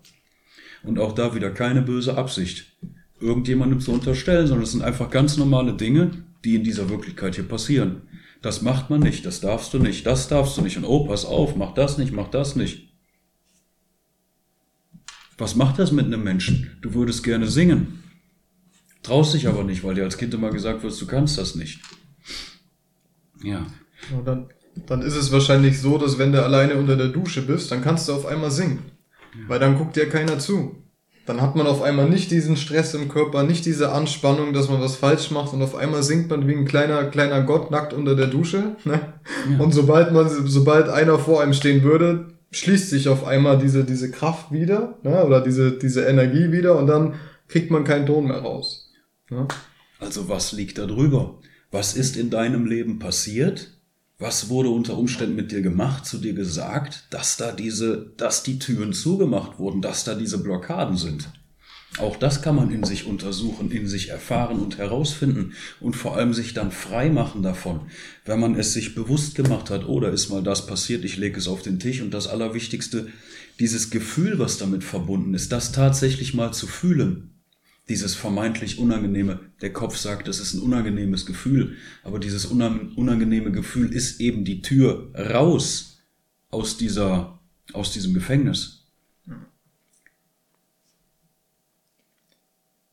Und auch da wieder keine böse Absicht, irgendjemandem zu unterstellen, sondern es sind einfach ganz normale Dinge, die in dieser Wirklichkeit hier passieren. Das macht man nicht, das darfst du nicht, das darfst du nicht und oh, pass auf, mach das nicht, mach das nicht. Was macht das mit einem Menschen? Du würdest gerne singen, traust dich aber nicht, weil dir als Kind immer gesagt wird, du kannst das nicht. Ja. Und dann, dann ist es wahrscheinlich so, dass wenn du alleine unter der Dusche bist, dann kannst du auf einmal singen. Ja. Weil dann guckt dir keiner zu. Dann hat man auf einmal nicht diesen Stress im Körper, nicht diese Anspannung, dass man was falsch macht und auf einmal singt man wie ein kleiner, kleiner Gott nackt unter der Dusche. Ne? Ja. Und sobald man, sobald einer vor einem stehen würde, schließt sich auf einmal diese, diese Kraft wieder, ne, oder diese, diese Energie wieder und dann kriegt man keinen Ton mehr raus. Ne? Also was liegt da drüber? Was ist in deinem Leben passiert, Was wurde unter Umständen mit dir gemacht, zu dir gesagt, dass da diese, dass die Türen zugemacht wurden, dass da diese Blockaden sind? Auch das kann man in sich untersuchen, in sich erfahren und herausfinden und vor allem sich dann frei machen davon, wenn man es sich bewusst gemacht hat, oder oh, ist mal das passiert, ich lege es auf den Tisch und das Allerwichtigste, dieses Gefühl, was damit verbunden ist, das tatsächlich mal zu fühlen. Dieses vermeintlich unangenehme, der Kopf sagt, es ist ein unangenehmes Gefühl, aber dieses unangenehme Gefühl ist eben die Tür raus aus dieser, aus diesem Gefängnis.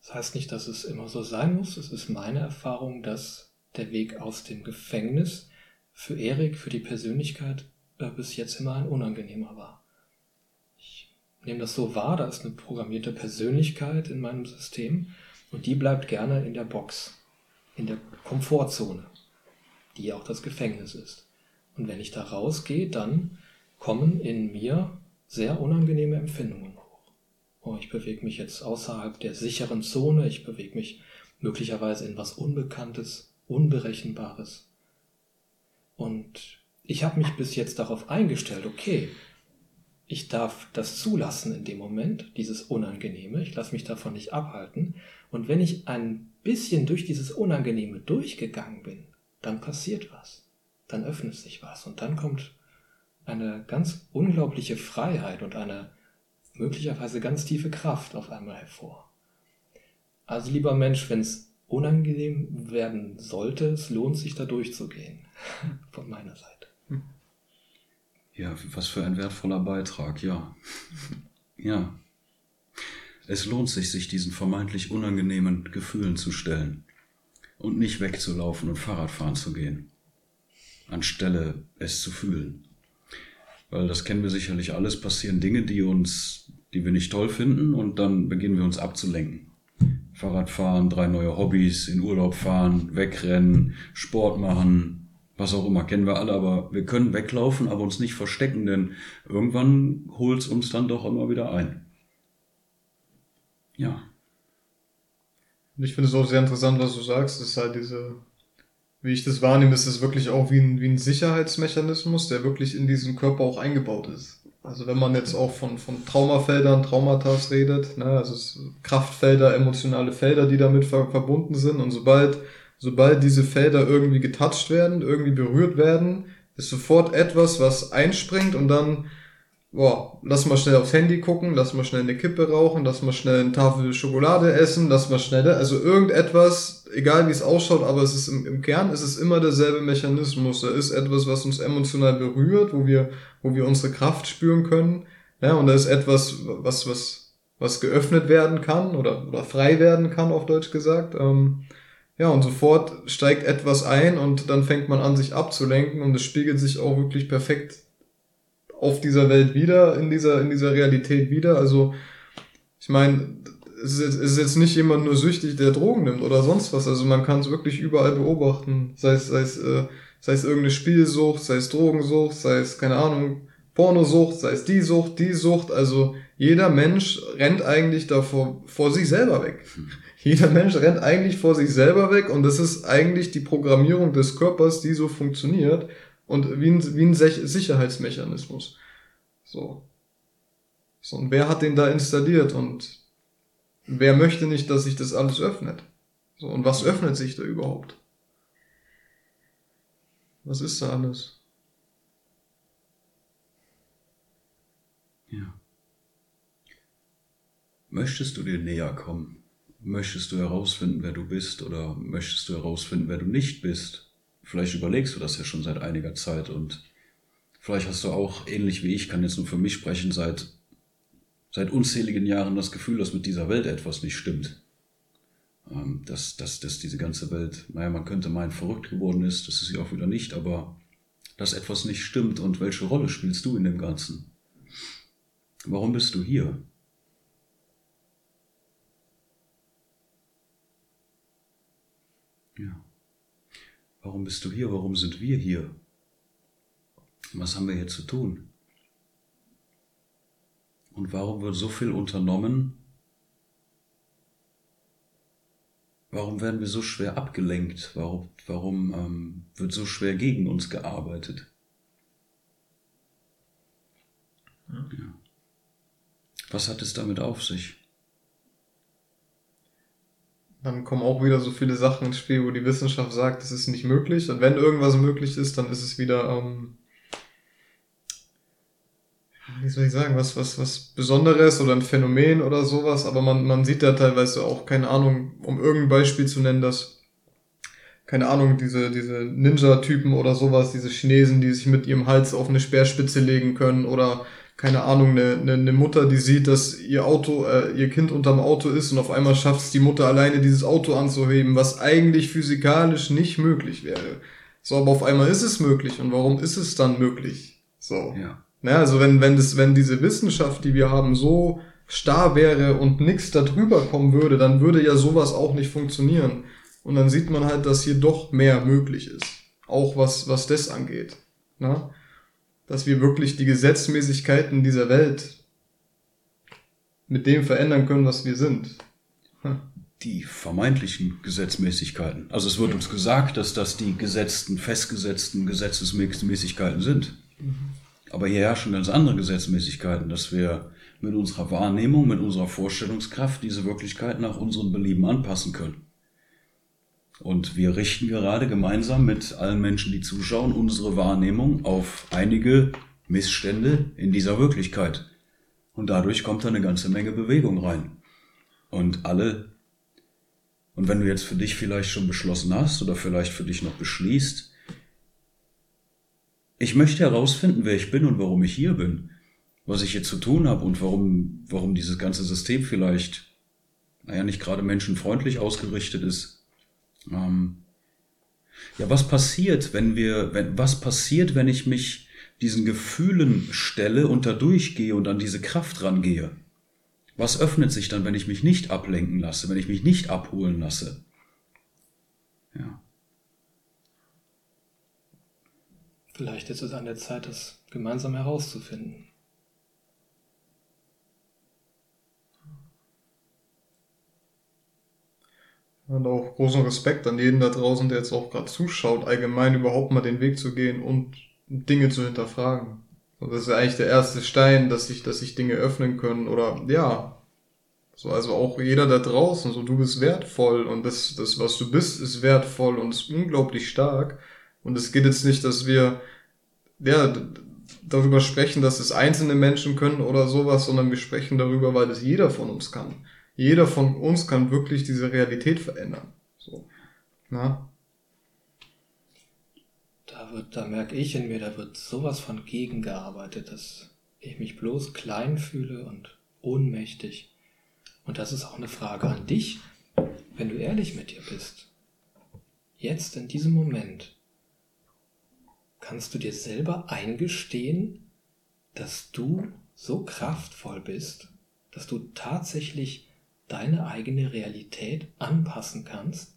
Das heißt nicht, dass es immer so sein muss. Es ist meine Erfahrung, dass der Weg aus dem Gefängnis für Erik, für die Persönlichkeit äh, bis jetzt immer ein unangenehmer war. Nehme das so wahr, da ist eine programmierte Persönlichkeit in meinem System und die bleibt gerne in der Box, in der Komfortzone, die auch das Gefängnis ist. Und wenn ich da rausgehe, dann kommen in mir sehr unangenehme Empfindungen oh, ich bewege mich jetzt außerhalb der sicheren Zone, ich bewege mich möglicherweise in was Unbekanntes, Unberechenbares. Und ich habe mich bis jetzt darauf eingestellt, okay, ich darf das zulassen in dem Moment, dieses Unangenehme, ich lasse mich davon nicht abhalten. Und wenn ich ein bisschen durch dieses Unangenehme durchgegangen bin, dann passiert was, dann öffnet sich was und dann kommt eine ganz unglaubliche Freiheit und eine möglicherweise ganz tiefe Kraft auf einmal hervor. Also lieber Mensch, wenn es unangenehm werden sollte, es lohnt sich da durchzugehen. Von meiner Seite. Ja, was für ein wertvoller Beitrag, ja. Ja. Es lohnt sich, sich diesen vermeintlich unangenehmen Gefühlen zu stellen und nicht wegzulaufen und Fahrradfahren zu gehen, anstelle es zu fühlen weil das kennen wir sicherlich alles, passieren Dinge, die uns, die wir nicht toll finden und dann beginnen wir uns abzulenken. Fahrradfahren, drei neue Hobbys, in Urlaub fahren, wegrennen, Sport machen, was auch immer, kennen wir alle, aber wir können weglaufen, aber uns nicht verstecken, denn irgendwann holt es uns dann doch immer wieder ein. Ja. Ich finde es auch sehr interessant, was du sagst, ist halt diese wie ich das wahrnehme, ist es wirklich auch wie ein, wie ein Sicherheitsmechanismus, der wirklich in diesen Körper auch eingebaut ist. Also wenn man jetzt auch von, von Traumafeldern, Traumata redet, ne, also Kraftfelder, emotionale Felder, die damit ver verbunden sind und sobald, sobald diese Felder irgendwie getoucht werden, irgendwie berührt werden, ist sofort etwas, was einspringt und dann boah, lass mal schnell aufs Handy gucken, lass mal schnell eine Kippe rauchen, lass mal schnell eine Tafel Schokolade essen, lass mal schnell, also irgendetwas, egal wie es ausschaut, aber es ist im, im Kern ist es immer derselbe Mechanismus. Da ist etwas, was uns emotional berührt, wo wir, wo wir unsere Kraft spüren können. Ja, und da ist etwas, was, was, was geöffnet werden kann oder, oder frei werden kann, auf Deutsch gesagt. Ähm, ja, und sofort steigt etwas ein und dann fängt man an, sich abzulenken und es spiegelt sich auch wirklich perfekt auf dieser Welt wieder, in dieser, in dieser Realität wieder. Also, ich meine, es ist, jetzt, nicht jemand nur süchtig, der Drogen nimmt oder sonst was. Also man kann es wirklich überall beobachten. Sei es, sei es, äh, sei es irgendeine Spielsucht, sei es Drogensucht, sei es, keine Ahnung, Pornosucht, sei es die Sucht, die Sucht. Also jeder Mensch rennt eigentlich davor vor sich selber weg. Jeder Mensch rennt eigentlich vor sich selber weg und das ist eigentlich die Programmierung des Körpers, die so funktioniert. Und wie ein, wie ein Sicherheitsmechanismus. So. So, und wer hat den da installiert und wer möchte nicht, dass sich das alles öffnet? So, und was öffnet sich da überhaupt? Was ist da alles? Ja. Möchtest du dir näher kommen? Möchtest du herausfinden, wer du bist oder möchtest du herausfinden, wer du nicht bist? Vielleicht überlegst du das ja schon seit einiger Zeit und vielleicht hast du auch, ähnlich wie ich, kann jetzt nur für mich sprechen, seit, seit unzähligen Jahren das Gefühl, dass mit dieser Welt etwas nicht stimmt. Ähm, dass, dass, dass diese ganze Welt, naja, man könnte meinen, verrückt geworden ist, das ist sie auch wieder nicht, aber dass etwas nicht stimmt und welche Rolle spielst du in dem Ganzen? Warum bist du hier? Warum bist du hier? Warum sind wir hier? Was haben wir hier zu tun? Und warum wird so viel unternommen, warum werden wir so schwer abgelenkt? Warum, warum ähm, wird so schwer gegen uns gearbeitet? Ja. Was hat es damit auf sich? Dann kommen auch wieder so viele Sachen ins Spiel, wo die Wissenschaft sagt, es ist nicht möglich. Und wenn irgendwas möglich ist, dann ist es wieder, ähm, wie soll ich sagen, was, was, was Besonderes oder ein Phänomen oder sowas. Aber man, man sieht da teilweise auch, keine Ahnung, um irgendein Beispiel zu nennen, dass, keine Ahnung, diese, diese Ninja-Typen oder sowas, diese Chinesen, die sich mit ihrem Hals auf eine Speerspitze legen können oder keine Ahnung, eine, eine, eine Mutter, die sieht, dass ihr Auto, äh, ihr Kind unterm Auto ist und auf einmal schafft es die Mutter alleine, dieses Auto anzuheben, was eigentlich physikalisch nicht möglich wäre. So, aber auf einmal ist es möglich. Und warum ist es dann möglich? So. Ja. Na, also wenn, wenn das, wenn diese Wissenschaft, die wir haben, so starr wäre und nichts darüber kommen würde, dann würde ja sowas auch nicht funktionieren. Und dann sieht man halt, dass hier doch mehr möglich ist. Auch was, was das angeht. Na? Dass wir wirklich die Gesetzmäßigkeiten dieser Welt mit dem verändern können, was wir sind. Hm. Die vermeintlichen Gesetzmäßigkeiten. Also es wird uns gesagt, dass das die gesetzten, festgesetzten Gesetzesmäßigkeiten sind. Mhm. Aber hier herrschen ganz andere Gesetzmäßigkeiten, dass wir mit unserer Wahrnehmung, mit unserer Vorstellungskraft diese Wirklichkeit nach unseren Belieben anpassen können. Und wir richten gerade gemeinsam mit allen Menschen, die zuschauen, unsere Wahrnehmung auf einige Missstände in dieser Wirklichkeit. Und dadurch kommt da eine ganze Menge Bewegung rein. Und alle, und wenn du jetzt für dich vielleicht schon beschlossen hast oder vielleicht für dich noch beschließt, ich möchte herausfinden, wer ich bin und warum ich hier bin, was ich hier zu tun habe und warum, warum dieses ganze System vielleicht, naja, nicht gerade menschenfreundlich ausgerichtet ist, ähm, ja, was passiert, wenn wir, wenn, was passiert, wenn ich mich diesen Gefühlen stelle und da durchgehe und an diese Kraft rangehe? Was öffnet sich dann, wenn ich mich nicht ablenken lasse, wenn ich mich nicht abholen lasse? Ja. Vielleicht ist es an der Zeit, das gemeinsam herauszufinden. Und auch großen Respekt an jeden da draußen, der jetzt auch gerade zuschaut, allgemein überhaupt mal den Weg zu gehen und Dinge zu hinterfragen. Und das ist ja eigentlich der erste Stein, dass sich, dass sich Dinge öffnen können oder ja. So, also auch jeder da draußen, so du bist wertvoll und das, das, was du bist, ist wertvoll und ist unglaublich stark. Und es geht jetzt nicht, dass wir ja, darüber sprechen, dass es einzelne Menschen können oder sowas, sondern wir sprechen darüber, weil es jeder von uns kann. Jeder von uns kann wirklich diese Realität verändern. So. Na? Da wird, da merke ich in mir, da wird sowas von gegengearbeitet, dass ich mich bloß klein fühle und ohnmächtig. Und das ist auch eine Frage an dich, wenn du ehrlich mit dir bist. Jetzt in diesem Moment kannst du dir selber eingestehen, dass du so kraftvoll bist, dass du tatsächlich deine eigene Realität anpassen kannst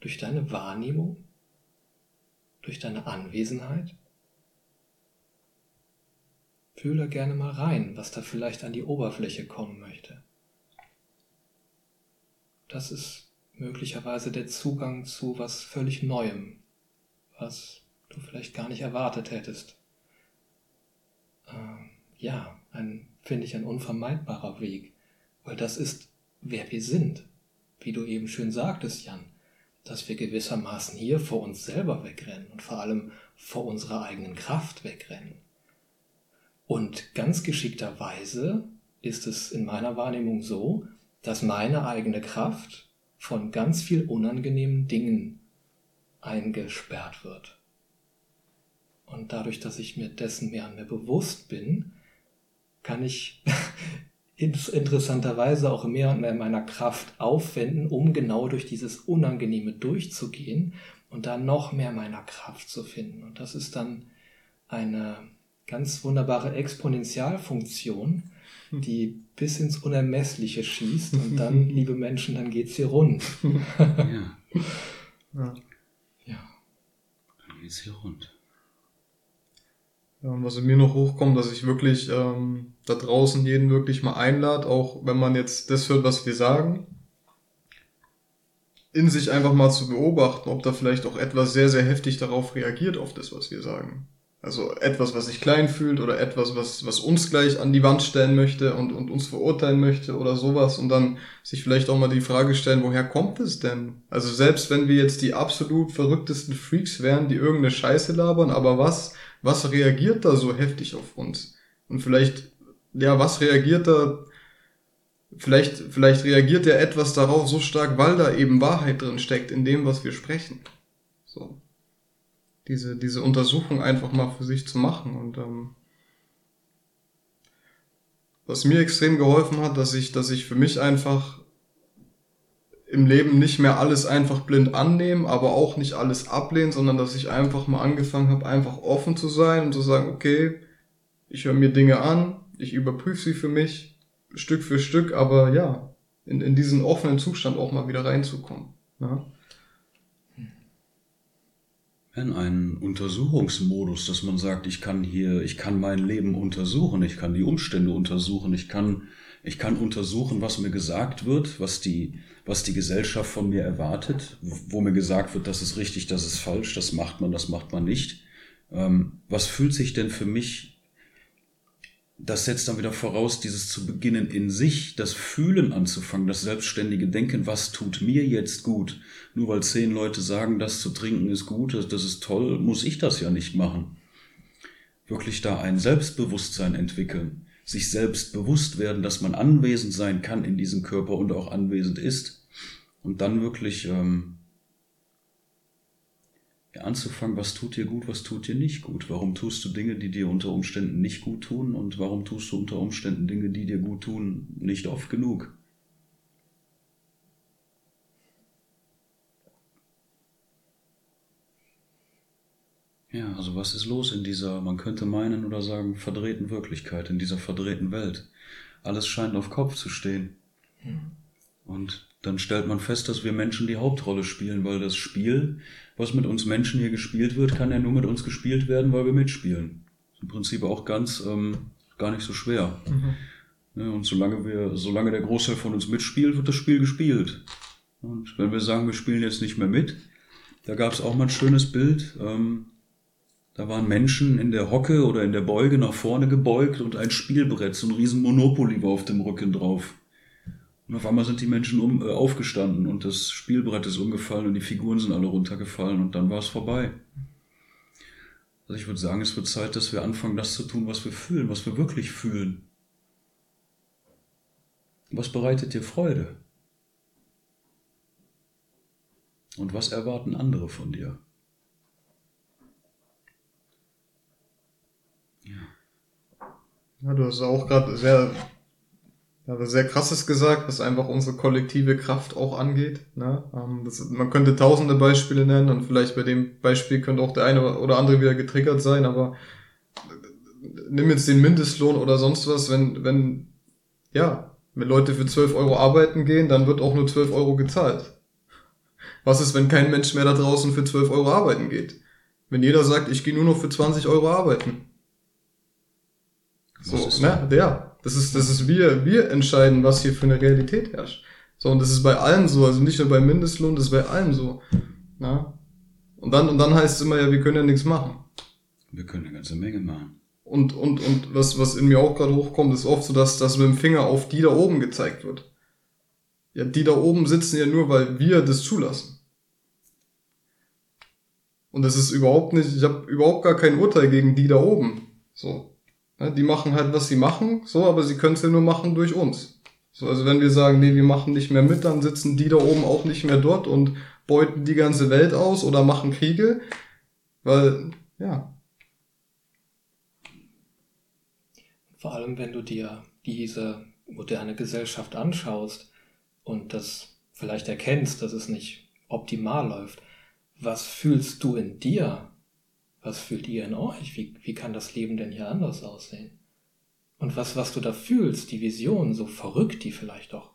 durch deine Wahrnehmung, durch deine Anwesenheit. Fühle gerne mal rein, was da vielleicht an die Oberfläche kommen möchte. Das ist möglicherweise der Zugang zu was völlig Neuem, was du vielleicht gar nicht erwartet hättest. Ähm, ja, ein, finde ich, ein unvermeidbarer Weg weil das ist, wer wir sind. Wie du eben schön sagtest, Jan, dass wir gewissermaßen hier vor uns selber wegrennen und vor allem vor unserer eigenen Kraft wegrennen. Und ganz geschickterweise ist es in meiner Wahrnehmung so, dass meine eigene Kraft von ganz viel unangenehmen Dingen eingesperrt wird. Und dadurch, dass ich mir dessen mehr und mehr bewusst bin, kann ich interessanterweise auch mehr und mehr meiner Kraft aufwenden, um genau durch dieses Unangenehme durchzugehen und dann noch mehr meiner Kraft zu finden. Und das ist dann eine ganz wunderbare Exponentialfunktion, hm. die bis ins Unermessliche schießt und dann, liebe Menschen, dann geht's hier rund. ja. ja. Ja. Dann geht's hier rund. Ja, und was in mir noch hochkommt, dass ich wirklich ähm, da draußen jeden wirklich mal einlade, auch wenn man jetzt das hört, was wir sagen. in sich einfach mal zu beobachten, ob da vielleicht auch etwas sehr, sehr heftig darauf reagiert, auf das, was wir sagen. Also etwas, was sich klein fühlt oder etwas, was, was uns gleich an die Wand stellen möchte und, und uns verurteilen möchte oder sowas und dann sich vielleicht auch mal die Frage stellen, woher kommt es denn? Also selbst wenn wir jetzt die absolut verrücktesten Freaks wären, die irgendeine Scheiße labern, aber was, was reagiert da so heftig auf uns? Und vielleicht, ja, was reagiert da, vielleicht, vielleicht reagiert ja etwas darauf so stark, weil da eben Wahrheit drin steckt in dem, was wir sprechen. So diese, diese Untersuchung einfach mal für sich zu machen. Und ähm, was mir extrem geholfen hat, dass ich, dass ich für mich einfach im Leben nicht mehr alles einfach blind annehme, aber auch nicht alles ablehne, sondern dass ich einfach mal angefangen habe, einfach offen zu sein und zu sagen, okay, ich höre mir Dinge an, ich überprüfe sie für mich, Stück für Stück, aber ja, in, in diesen offenen Zustand auch mal wieder reinzukommen. Ja? in einen Untersuchungsmodus, dass man sagt, ich kann hier, ich kann mein Leben untersuchen, ich kann die Umstände untersuchen, ich kann, ich kann untersuchen, was mir gesagt wird, was die, was die Gesellschaft von mir erwartet, wo mir gesagt wird, das ist richtig, das ist falsch, das macht man, das macht man nicht. Ähm, was fühlt sich denn für mich das setzt dann wieder voraus, dieses zu beginnen in sich, das Fühlen anzufangen, das selbstständige Denken, was tut mir jetzt gut? Nur weil zehn Leute sagen, das zu trinken ist gut, das ist toll, muss ich das ja nicht machen. Wirklich da ein Selbstbewusstsein entwickeln, sich selbst bewusst werden, dass man anwesend sein kann in diesem Körper und auch anwesend ist. Und dann wirklich ähm, anzufangen, was tut dir gut, was tut dir nicht gut. Warum tust du Dinge, die dir unter Umständen nicht gut tun und warum tust du unter Umständen Dinge, die dir gut tun, nicht oft genug. Ja, also was ist los in dieser, man könnte meinen oder sagen, verdrehten Wirklichkeit, in dieser verdrehten Welt? Alles scheint auf Kopf zu stehen. Hm. Und dann stellt man fest, dass wir Menschen die Hauptrolle spielen, weil das Spiel, was mit uns Menschen hier gespielt wird, kann ja nur mit uns gespielt werden, weil wir mitspielen. Im Prinzip auch ganz ähm, gar nicht so schwer. Mhm. Ja, und solange wir, solange der Großteil von uns mitspielt, wird das Spiel gespielt. Und wenn wir sagen, wir spielen jetzt nicht mehr mit, da gab es auch mal ein schönes Bild. Ähm, da waren Menschen in der Hocke oder in der Beuge nach vorne gebeugt und ein Spielbrett, so ein riesen Monopoly war auf dem Rücken drauf. Und auf einmal sind die Menschen um, äh, aufgestanden und das Spielbrett ist umgefallen und die Figuren sind alle runtergefallen und dann war es vorbei. Also ich würde sagen, es wird Zeit, dass wir anfangen, das zu tun, was wir fühlen, was wir wirklich fühlen. Was bereitet dir Freude? Und was erwarten andere von dir? Ja. Ja, du hast auch gerade sehr was sehr krasses gesagt, was einfach unsere kollektive Kraft auch angeht. Ne? Ähm, das, man könnte tausende Beispiele nennen und vielleicht bei dem Beispiel könnte auch der eine oder andere wieder getriggert sein, aber nimm jetzt den Mindestlohn oder sonst was, wenn, wenn, ja, wenn Leute für 12 Euro arbeiten gehen, dann wird auch nur 12 Euro gezahlt. Was ist, wenn kein Mensch mehr da draußen für 12 Euro arbeiten geht? Wenn jeder sagt, ich gehe nur noch für 20 Euro arbeiten. So, ne? Der. Das ist, das ist wir, wir entscheiden, was hier für eine Realität herrscht. So, und das ist bei allen so, also nicht nur beim Mindestlohn, das ist bei allem so. Na? Und dann, und dann heißt es immer, ja, wir können ja nichts machen. Wir können eine ganze Menge machen. Und, und, und was, was in mir auch gerade hochkommt, ist oft so, dass, dass mit dem Finger auf die da oben gezeigt wird. Ja, die da oben sitzen ja nur, weil wir das zulassen. Und das ist überhaupt nicht, ich habe überhaupt gar kein Urteil gegen die da oben. So. Ja, die machen halt, was sie machen, so, aber sie können es ja nur machen durch uns. So, also wenn wir sagen, nee, wir machen nicht mehr mit, dann sitzen die da oben auch nicht mehr dort und beuten die ganze Welt aus oder machen Kriege, weil, ja. Vor allem, wenn du dir diese moderne Gesellschaft anschaust und das vielleicht erkennst, dass es nicht optimal läuft, was fühlst du in dir, was fühlt ihr in euch? Wie, wie kann das Leben denn hier anders aussehen? Und was, was du da fühlst, die Vision, so verrückt die vielleicht auch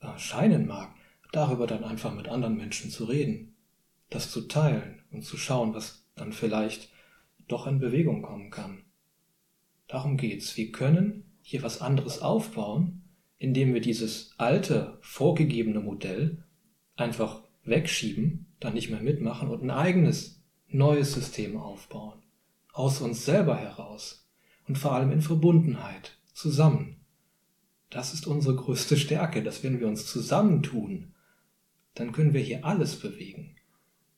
äh, scheinen mag, darüber dann einfach mit anderen Menschen zu reden, das zu teilen und zu schauen, was dann vielleicht doch in Bewegung kommen kann. Darum geht's. Wir können hier was anderes aufbauen, indem wir dieses alte, vorgegebene Modell einfach wegschieben, dann nicht mehr mitmachen und ein eigenes, neues System aufbauen. Aus uns selber heraus und vor allem in Verbundenheit, zusammen. Das ist unsere größte Stärke, dass wenn wir uns zusammentun, dann können wir hier alles bewegen.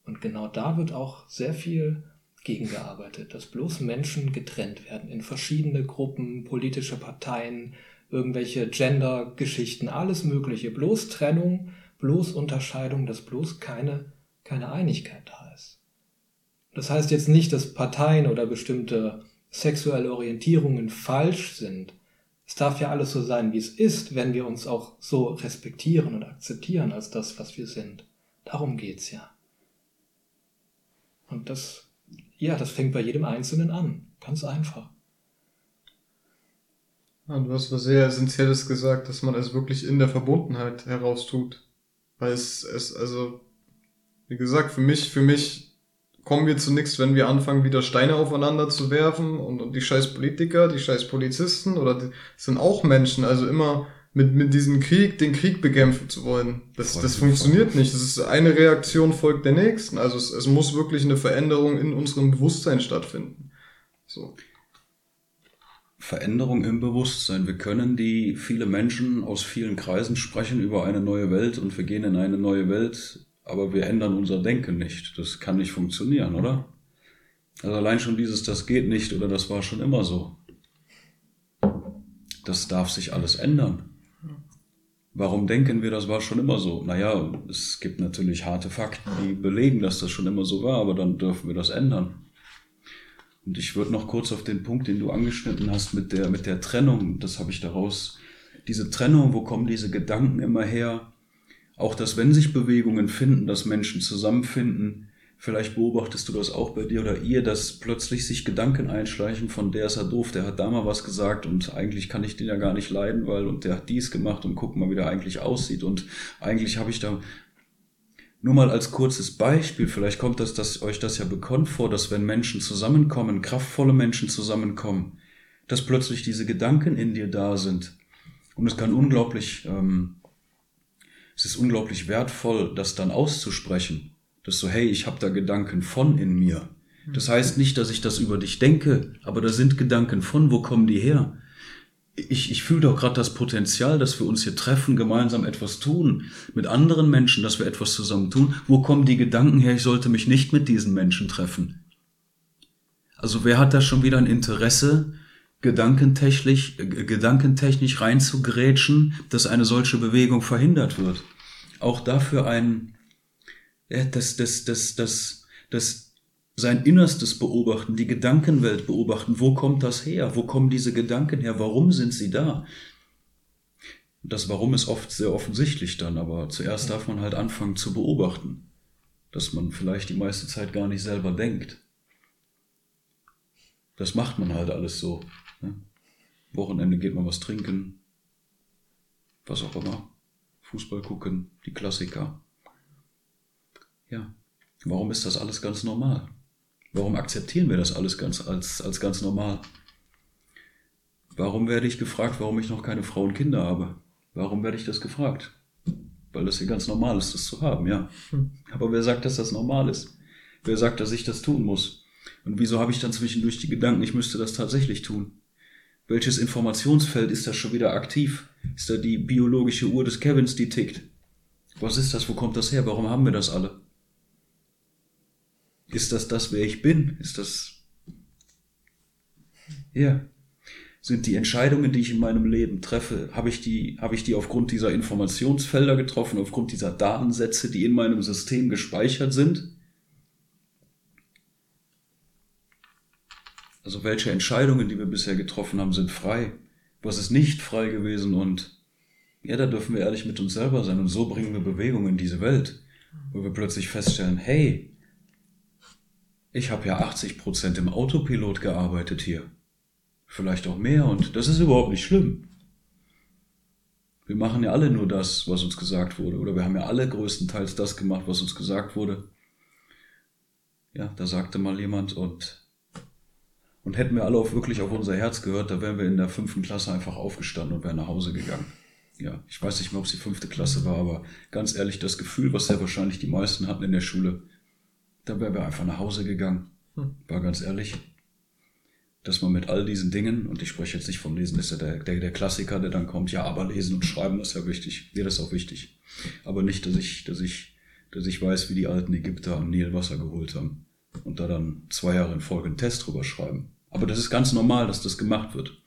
Und genau da wird auch sehr viel gegengearbeitet, dass bloß Menschen getrennt werden in verschiedene Gruppen, politische Parteien, irgendwelche Gender-Geschichten, alles Mögliche. Bloß Trennung, bloß Unterscheidung, dass bloß keine, keine Einigkeit da. Das heißt jetzt nicht, dass Parteien oder bestimmte sexuelle Orientierungen falsch sind. Es darf ja alles so sein, wie es ist, wenn wir uns auch so respektieren und akzeptieren als das, was wir sind. Darum geht's ja. Und das, ja, das fängt bei jedem Einzelnen an. Ganz einfach. Ja, du hast was sehr Essentielles gesagt, dass man es wirklich in der Verbundenheit heraus tut. Weil es, es, also, wie gesagt, für mich, für mich kommen wir zu nichts, wenn wir anfangen, wieder Steine aufeinander zu werfen und, und die scheiß Politiker, die scheiß Polizisten oder die sind auch Menschen, also immer mit, mit diesem Krieg, den Krieg bekämpfen zu wollen. Das, das funktioniert nicht. Das ist eine Reaktion folgt der nächsten. Also es, es muss wirklich eine Veränderung in unserem Bewusstsein stattfinden. So. Veränderung im Bewusstsein. Wir können die viele Menschen aus vielen Kreisen sprechen über eine neue Welt und wir gehen in eine neue Welt, aber wir ändern unser Denken nicht. Das kann nicht funktionieren, oder? Also allein schon dieses, das geht nicht oder das war schon immer so. Das darf sich alles ändern. Warum denken wir, das war schon immer so? Naja, es gibt natürlich harte Fakten, die belegen, dass das schon immer so war, aber dann dürfen wir das ändern. Und ich würde noch kurz auf den Punkt, den du angeschnitten hast, mit der, mit der Trennung, das habe ich daraus, diese Trennung, wo kommen diese Gedanken immer her? Auch, dass wenn sich Bewegungen finden, dass Menschen zusammenfinden, vielleicht beobachtest du das auch bei dir oder ihr, dass plötzlich sich Gedanken einschleichen von der ist er doof, der hat da mal was gesagt und eigentlich kann ich den ja gar nicht leiden, weil und der hat dies gemacht und guck mal, wie der eigentlich aussieht und eigentlich habe ich da nur mal als kurzes Beispiel, vielleicht kommt das, das euch das ja bekannt vor, dass wenn Menschen zusammenkommen, kraftvolle Menschen zusammenkommen, dass plötzlich diese Gedanken in dir da sind. Und es kann unglaublich, ähm, es ist unglaublich wertvoll, das dann auszusprechen. Das so, hey, ich habe da Gedanken von in mir. Das heißt nicht, dass ich das über dich denke, aber da sind Gedanken von, wo kommen die her? ich, ich fühle doch gerade das Potenzial, dass wir uns hier treffen, gemeinsam etwas tun, mit anderen Menschen, dass wir etwas zusammen tun. Wo kommen die Gedanken her, ich sollte mich nicht mit diesen Menschen treffen? Also wer hat da schon wieder ein Interesse, gedankentechnisch, äh, gedankentechnisch reinzugrätschen, dass eine solche Bewegung verhindert wird? Auch dafür ein, ja, das, das, das, das, das, sein Innerstes beobachten, die Gedankenwelt beobachten. Wo kommt das her? Wo kommen diese Gedanken her? Warum sind sie da? Das Warum ist oft sehr offensichtlich dann, aber zuerst darf man halt anfangen zu beobachten, dass man vielleicht die meiste Zeit gar nicht selber denkt. Das macht man halt alles so. Ne? Wochenende geht man was trinken, was auch immer. Fußball gucken, die Klassiker. Ja, warum ist das alles ganz normal? Warum akzeptieren wir das alles ganz, als, als ganz normal? Warum werde ich gefragt, warum ich noch keine Frau und Kinder habe? Warum werde ich das gefragt? Weil das hier ganz normal ist, das zu haben, ja. Hm. Aber wer sagt, dass das normal ist? Wer sagt, dass ich das tun muss? Und wieso habe ich dann zwischendurch die Gedanken, ich müsste das tatsächlich tun? Welches Informationsfeld ist da schon wieder aktiv? Ist da die biologische Uhr des Kevins, die tickt? Was ist das? Wo kommt das her? Warum haben wir das alle? Ist das das, wer ich bin? Ist das, ja, sind die Entscheidungen, die ich in meinem Leben treffe, habe ich die, habe ich die aufgrund dieser Informationsfelder getroffen, aufgrund dieser Datensätze, die in meinem System gespeichert sind? Also welche Entscheidungen, die wir bisher getroffen haben, sind frei? Was ist nicht frei gewesen? Und ja, da dürfen wir ehrlich mit uns selber sein. Und so bringen wir Bewegung in diese Welt, wo wir plötzlich feststellen, hey, ich habe ja 80 Prozent im Autopilot gearbeitet hier. Vielleicht auch mehr und das ist überhaupt nicht schlimm. Wir machen ja alle nur das, was uns gesagt wurde. Oder wir haben ja alle größtenteils das gemacht, was uns gesagt wurde. Ja, da sagte mal jemand und, und hätten wir alle auch wirklich auf unser Herz gehört, da wären wir in der fünften Klasse einfach aufgestanden und wären nach Hause gegangen. ja, ich weiß nicht mehr, ob es die fünfte Klasse war, aber ganz ehrlich, das Gefühl, was sehr wahrscheinlich die meisten hatten in der Schule, da wäre wir einfach nach Hause gegangen. Hm. War ganz ehrlich. Dass man mit all diesen Dingen, und ich spreche jetzt nicht vom Lesen, ist ja der, der, der Klassiker, der dann kommt, ja, aber lesen und schreiben ist ja wichtig. Mir das ist auch wichtig. Aber nicht, dass ich, dass ich, dass ich weiß, wie die alten Ägypter am Nil Wasser geholt haben. Und da dann zwei Jahre in Folge einen Test drüber schreiben. Aber das ist ganz normal, dass das gemacht wird.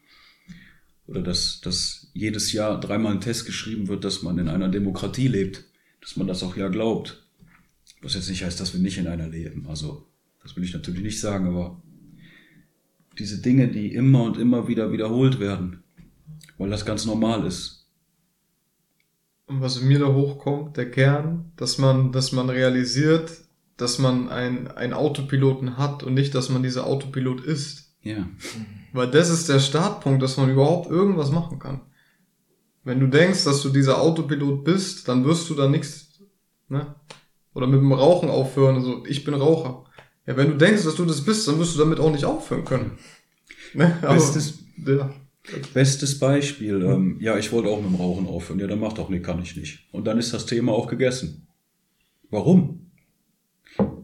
Oder dass, dass jedes Jahr dreimal ein Test geschrieben wird, dass man in einer Demokratie lebt. Dass man das auch ja glaubt. Was jetzt nicht heißt, dass wir nicht in einer leben. Also, das will ich natürlich nicht sagen, aber diese Dinge, die immer und immer wieder wiederholt werden, weil das ganz normal ist. Und was mir da hochkommt, der Kern, dass man, dass man realisiert, dass man ein, ein Autopiloten hat und nicht, dass man dieser Autopilot ist. Ja. Weil das ist der Startpunkt, dass man überhaupt irgendwas machen kann. Wenn du denkst, dass du dieser Autopilot bist, dann wirst du da nichts, ne? Oder mit dem Rauchen aufhören, so, ich bin Raucher. Ja, wenn du denkst, dass du das bist, dann wirst du damit auch nicht aufhören können. Ne? Bestes, ja. Bestes Beispiel, ähm, ja, ich wollte auch mit dem Rauchen aufhören. Ja, dann mach doch, nee, kann ich nicht. Und dann ist das Thema auch gegessen. Warum?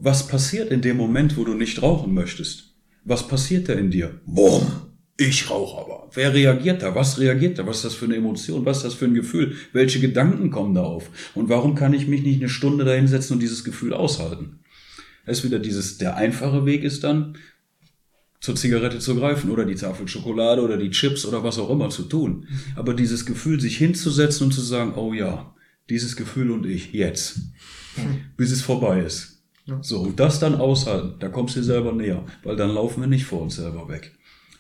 Was passiert in dem Moment, wo du nicht rauchen möchtest? Was passiert da in dir? Boom! Ich rauche aber. Wer reagiert da? Was reagiert da? Was ist das für eine Emotion? Was ist das für ein Gefühl? Welche Gedanken kommen da auf? Und warum kann ich mich nicht eine Stunde da hinsetzen und dieses Gefühl aushalten? Es ist wieder dieses, der einfache Weg ist dann, zur Zigarette zu greifen oder die Tafel Schokolade oder die Chips oder was auch immer zu tun. Aber dieses Gefühl, sich hinzusetzen und zu sagen, oh ja, dieses Gefühl und ich, jetzt, bis es vorbei ist. So, und das dann aushalten, da kommst du dir selber näher, weil dann laufen wir nicht vor uns selber weg.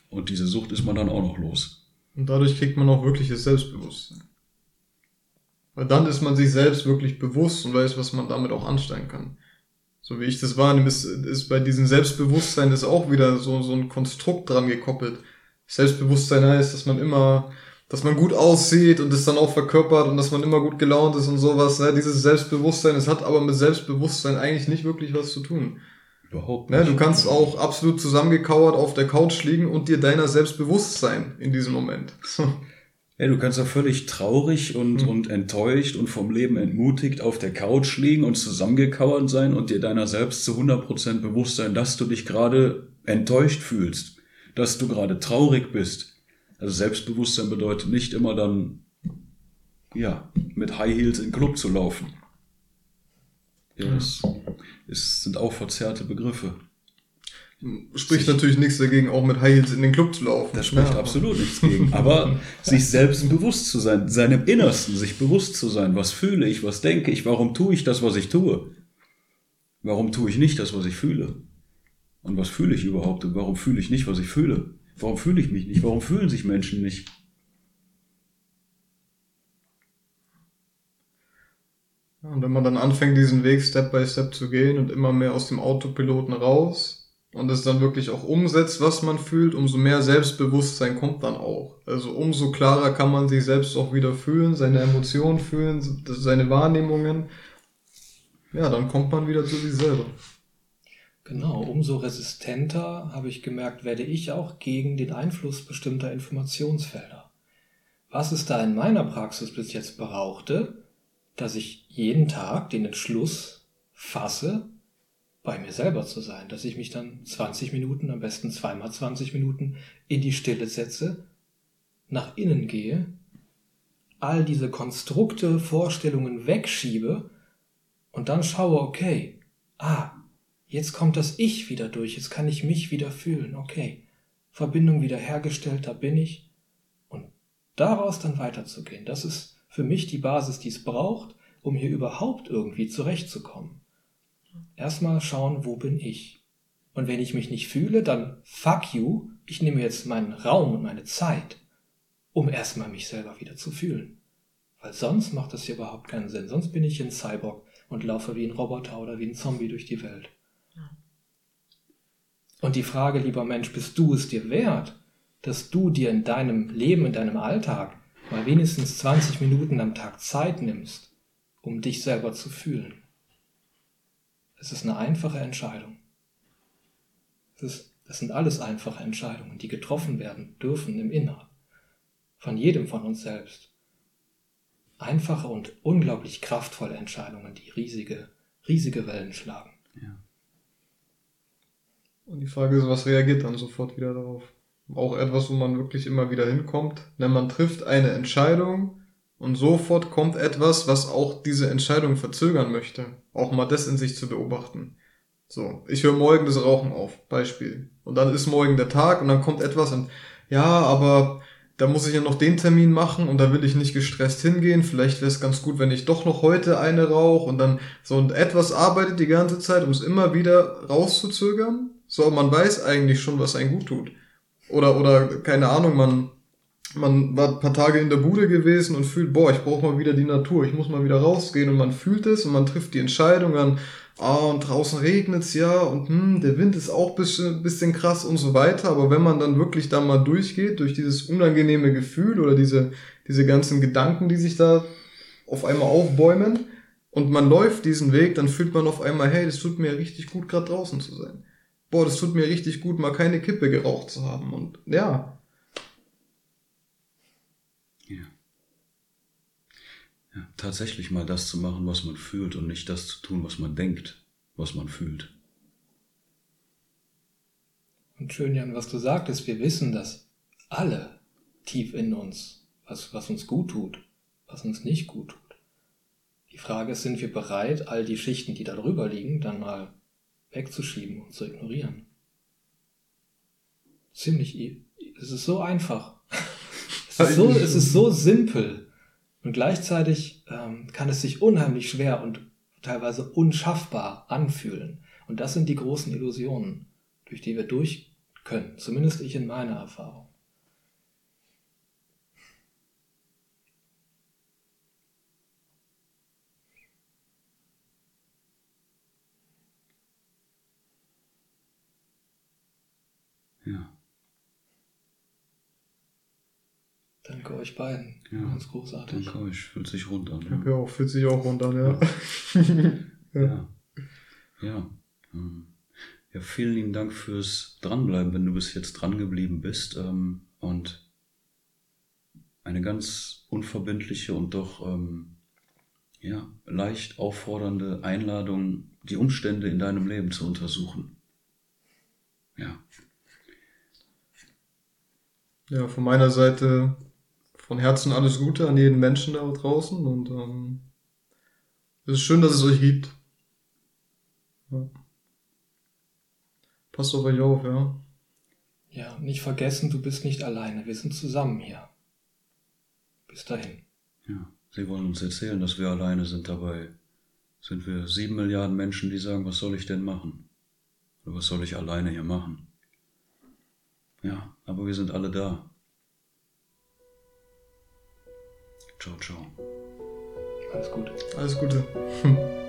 Und diese Sucht ist man dann auch noch los. Und dadurch kriegt man auch wirkliches Selbstbewusstsein. Weil dann ist man sich selbst wirklich bewusst und weiß, was man damit auch anstellen kann. So wie ich das wahrnehme, ist, ist bei diesem Selbstbewusstsein ist auch wieder so, so ein Konstrukt dran gekoppelt. Selbstbewusstsein heißt, dass man immer, dass man gut aussieht und das dann auch verkörpert und dass man immer gut gelaunt ist und sowas. Ne? Dieses Selbstbewusstsein, es hat aber mit Selbstbewusstsein eigentlich nicht wirklich was zu tun. Überhaupt nicht. Ne, du kannst auch absolut zusammengekauert auf der Couch liegen und dir deiner selbst bewusst sein in diesem Moment. Ja, du kannst ja völlig traurig und, mhm. und enttäuscht und vom Leben entmutigt auf der Couch liegen und zusammengekauert sein und dir deiner selbst zu 100% bewusst sein, dass du dich gerade enttäuscht fühlst, dass du gerade traurig bist. Also Selbstbewusstsein bedeutet nicht immer dann, ja, mit High Heels in den Club zu laufen. Ja, das, das sind auch verzerrte Begriffe. Spricht sich, natürlich nichts dagegen, auch mit High Heels in den Club zu laufen. Da spricht ja. absolut nichts gegen. Aber sich selbst bewusst zu sein, seinem Innersten sich bewusst zu sein, was fühle ich, was denke ich, warum tue ich das, was ich tue? Warum tue ich nicht das, was ich fühle? Und was fühle ich überhaupt und warum fühle ich nicht, was ich fühle? Warum fühle ich mich nicht? Warum fühlen sich Menschen nicht? Und wenn man dann anfängt, diesen Weg Step by Step zu gehen und immer mehr aus dem Autopiloten raus und es dann wirklich auch umsetzt, was man fühlt, umso mehr Selbstbewusstsein kommt dann auch. Also umso klarer kann man sich selbst auch wieder fühlen, seine Emotionen fühlen, seine Wahrnehmungen. Ja, dann kommt man wieder zu sich selber. Genau, umso resistenter, habe ich gemerkt, werde ich auch gegen den Einfluss bestimmter Informationsfelder. Was es da in meiner Praxis bis jetzt brauchte, dass ich jeden Tag den Entschluss fasse, bei mir selber zu sein, dass ich mich dann 20 Minuten, am besten zweimal 20 Minuten in die Stille setze, nach innen gehe, all diese Konstrukte, Vorstellungen wegschiebe und dann schaue, okay, ah, jetzt kommt das Ich wieder durch, jetzt kann ich mich wieder fühlen, okay, Verbindung wieder hergestellt, da bin ich und daraus dann weiterzugehen, das ist für mich die Basis, die es braucht, um hier überhaupt irgendwie zurechtzukommen. Erstmal schauen, wo bin ich? Und wenn ich mich nicht fühle, dann fuck you, ich nehme jetzt meinen Raum und meine Zeit, um erstmal mich selber wieder zu fühlen. Weil sonst macht das hier überhaupt keinen Sinn. Sonst bin ich ein Cyborg und laufe wie ein Roboter oder wie ein Zombie durch die Welt. Und die Frage, lieber Mensch, bist du es dir wert, dass du dir in deinem Leben, in deinem Alltag mal wenigstens 20 Minuten am Tag Zeit nimmst, um dich selber zu fühlen. Es ist eine einfache Entscheidung. Das, das sind alles einfache Entscheidungen, die getroffen werden dürfen im Inneren. Von jedem von uns selbst. einfache und unglaublich kraftvolle Entscheidungen, die riesige, riesige Wellen schlagen. Ja. Und die Frage ist, was reagiert dann sofort wieder darauf? Auch etwas, wo man wirklich immer wieder hinkommt. Denn man trifft eine Entscheidung und sofort kommt etwas, was auch diese Entscheidung verzögern möchte. Auch mal das in sich zu beobachten. So, ich höre morgen das Rauchen auf, Beispiel. Und dann ist morgen der Tag und dann kommt etwas und ja, aber da muss ich ja noch den Termin machen und da will ich nicht gestresst hingehen. Vielleicht wäre es ganz gut, wenn ich doch noch heute eine rauche und dann so und etwas arbeitet die ganze Zeit, um es immer wieder rauszuzögern. So, man weiß eigentlich schon, was einem gut tut. Oder, oder, keine Ahnung, man, man war ein paar Tage in der Bude gewesen und fühlt, boah, ich brauche mal wieder die Natur, ich muss mal wieder rausgehen und man fühlt es und man trifft die Entscheidung an, ah, und draußen regnet's ja und hm, der Wind ist auch bisschen, bisschen krass und so weiter. Aber wenn man dann wirklich da mal durchgeht, durch dieses unangenehme Gefühl oder diese, diese ganzen Gedanken, die sich da auf einmal aufbäumen und man läuft diesen Weg, dann fühlt man auf einmal, hey, das tut mir richtig gut, gerade draußen zu sein. Boah, das tut mir richtig gut, mal keine Kippe geraucht zu haben. Und ja. Ja. Ja, tatsächlich mal das zu machen, was man fühlt und nicht das zu tun, was man denkt, was man fühlt. Und schön, Jan, was du sagtest, wir wissen das alle tief in uns, was, was uns gut tut, was uns nicht gut tut. Die Frage ist, sind wir bereit, all die Schichten, die da drüber liegen, dann mal wegzuschieben und zu ignorieren? Ziemlich, es ist so einfach. Es ist so, es ist so simpel. Und gleichzeitig ähm, kann es sich unheimlich schwer und teilweise unschaffbar anfühlen. Und das sind die großen Illusionen, durch die wir durch können. Zumindest ich in meiner Erfahrung. Ja. Danke euch beiden. Ja. Ganz großartig. Danke euch. Fühlt sich rund an. Ja, Ja. ja fühlt sich auch rund an, ja. Ja. Ja. Ähm, ja, vielen lieben Dank fürs Dranbleiben, wenn du bis jetzt dran geblieben bist. ähm, Und eine ganz unverbindliche und doch ähm, ja, leicht auffordernde Einladung, die Umstände in deinem Leben zu untersuchen. Ja. Ja, von meiner Seite von Herzen alles Gute an jeden Menschen da draußen und ähm, es ist schön, dass es euch gibt. Ja. Passt auf euch auf, ja. Ja, nicht vergessen, du bist nicht alleine. Wir sind zusammen hier. Bis dahin. Ja, sie wollen uns erzählen, dass wir alleine sind. Dabei sind wir sieben Milliarden Menschen, die sagen, was soll ich denn machen? Oder was soll ich alleine hier machen? Ja, aber wir sind alle da. Ciao, ciao. Alles Gute. Alles Gute.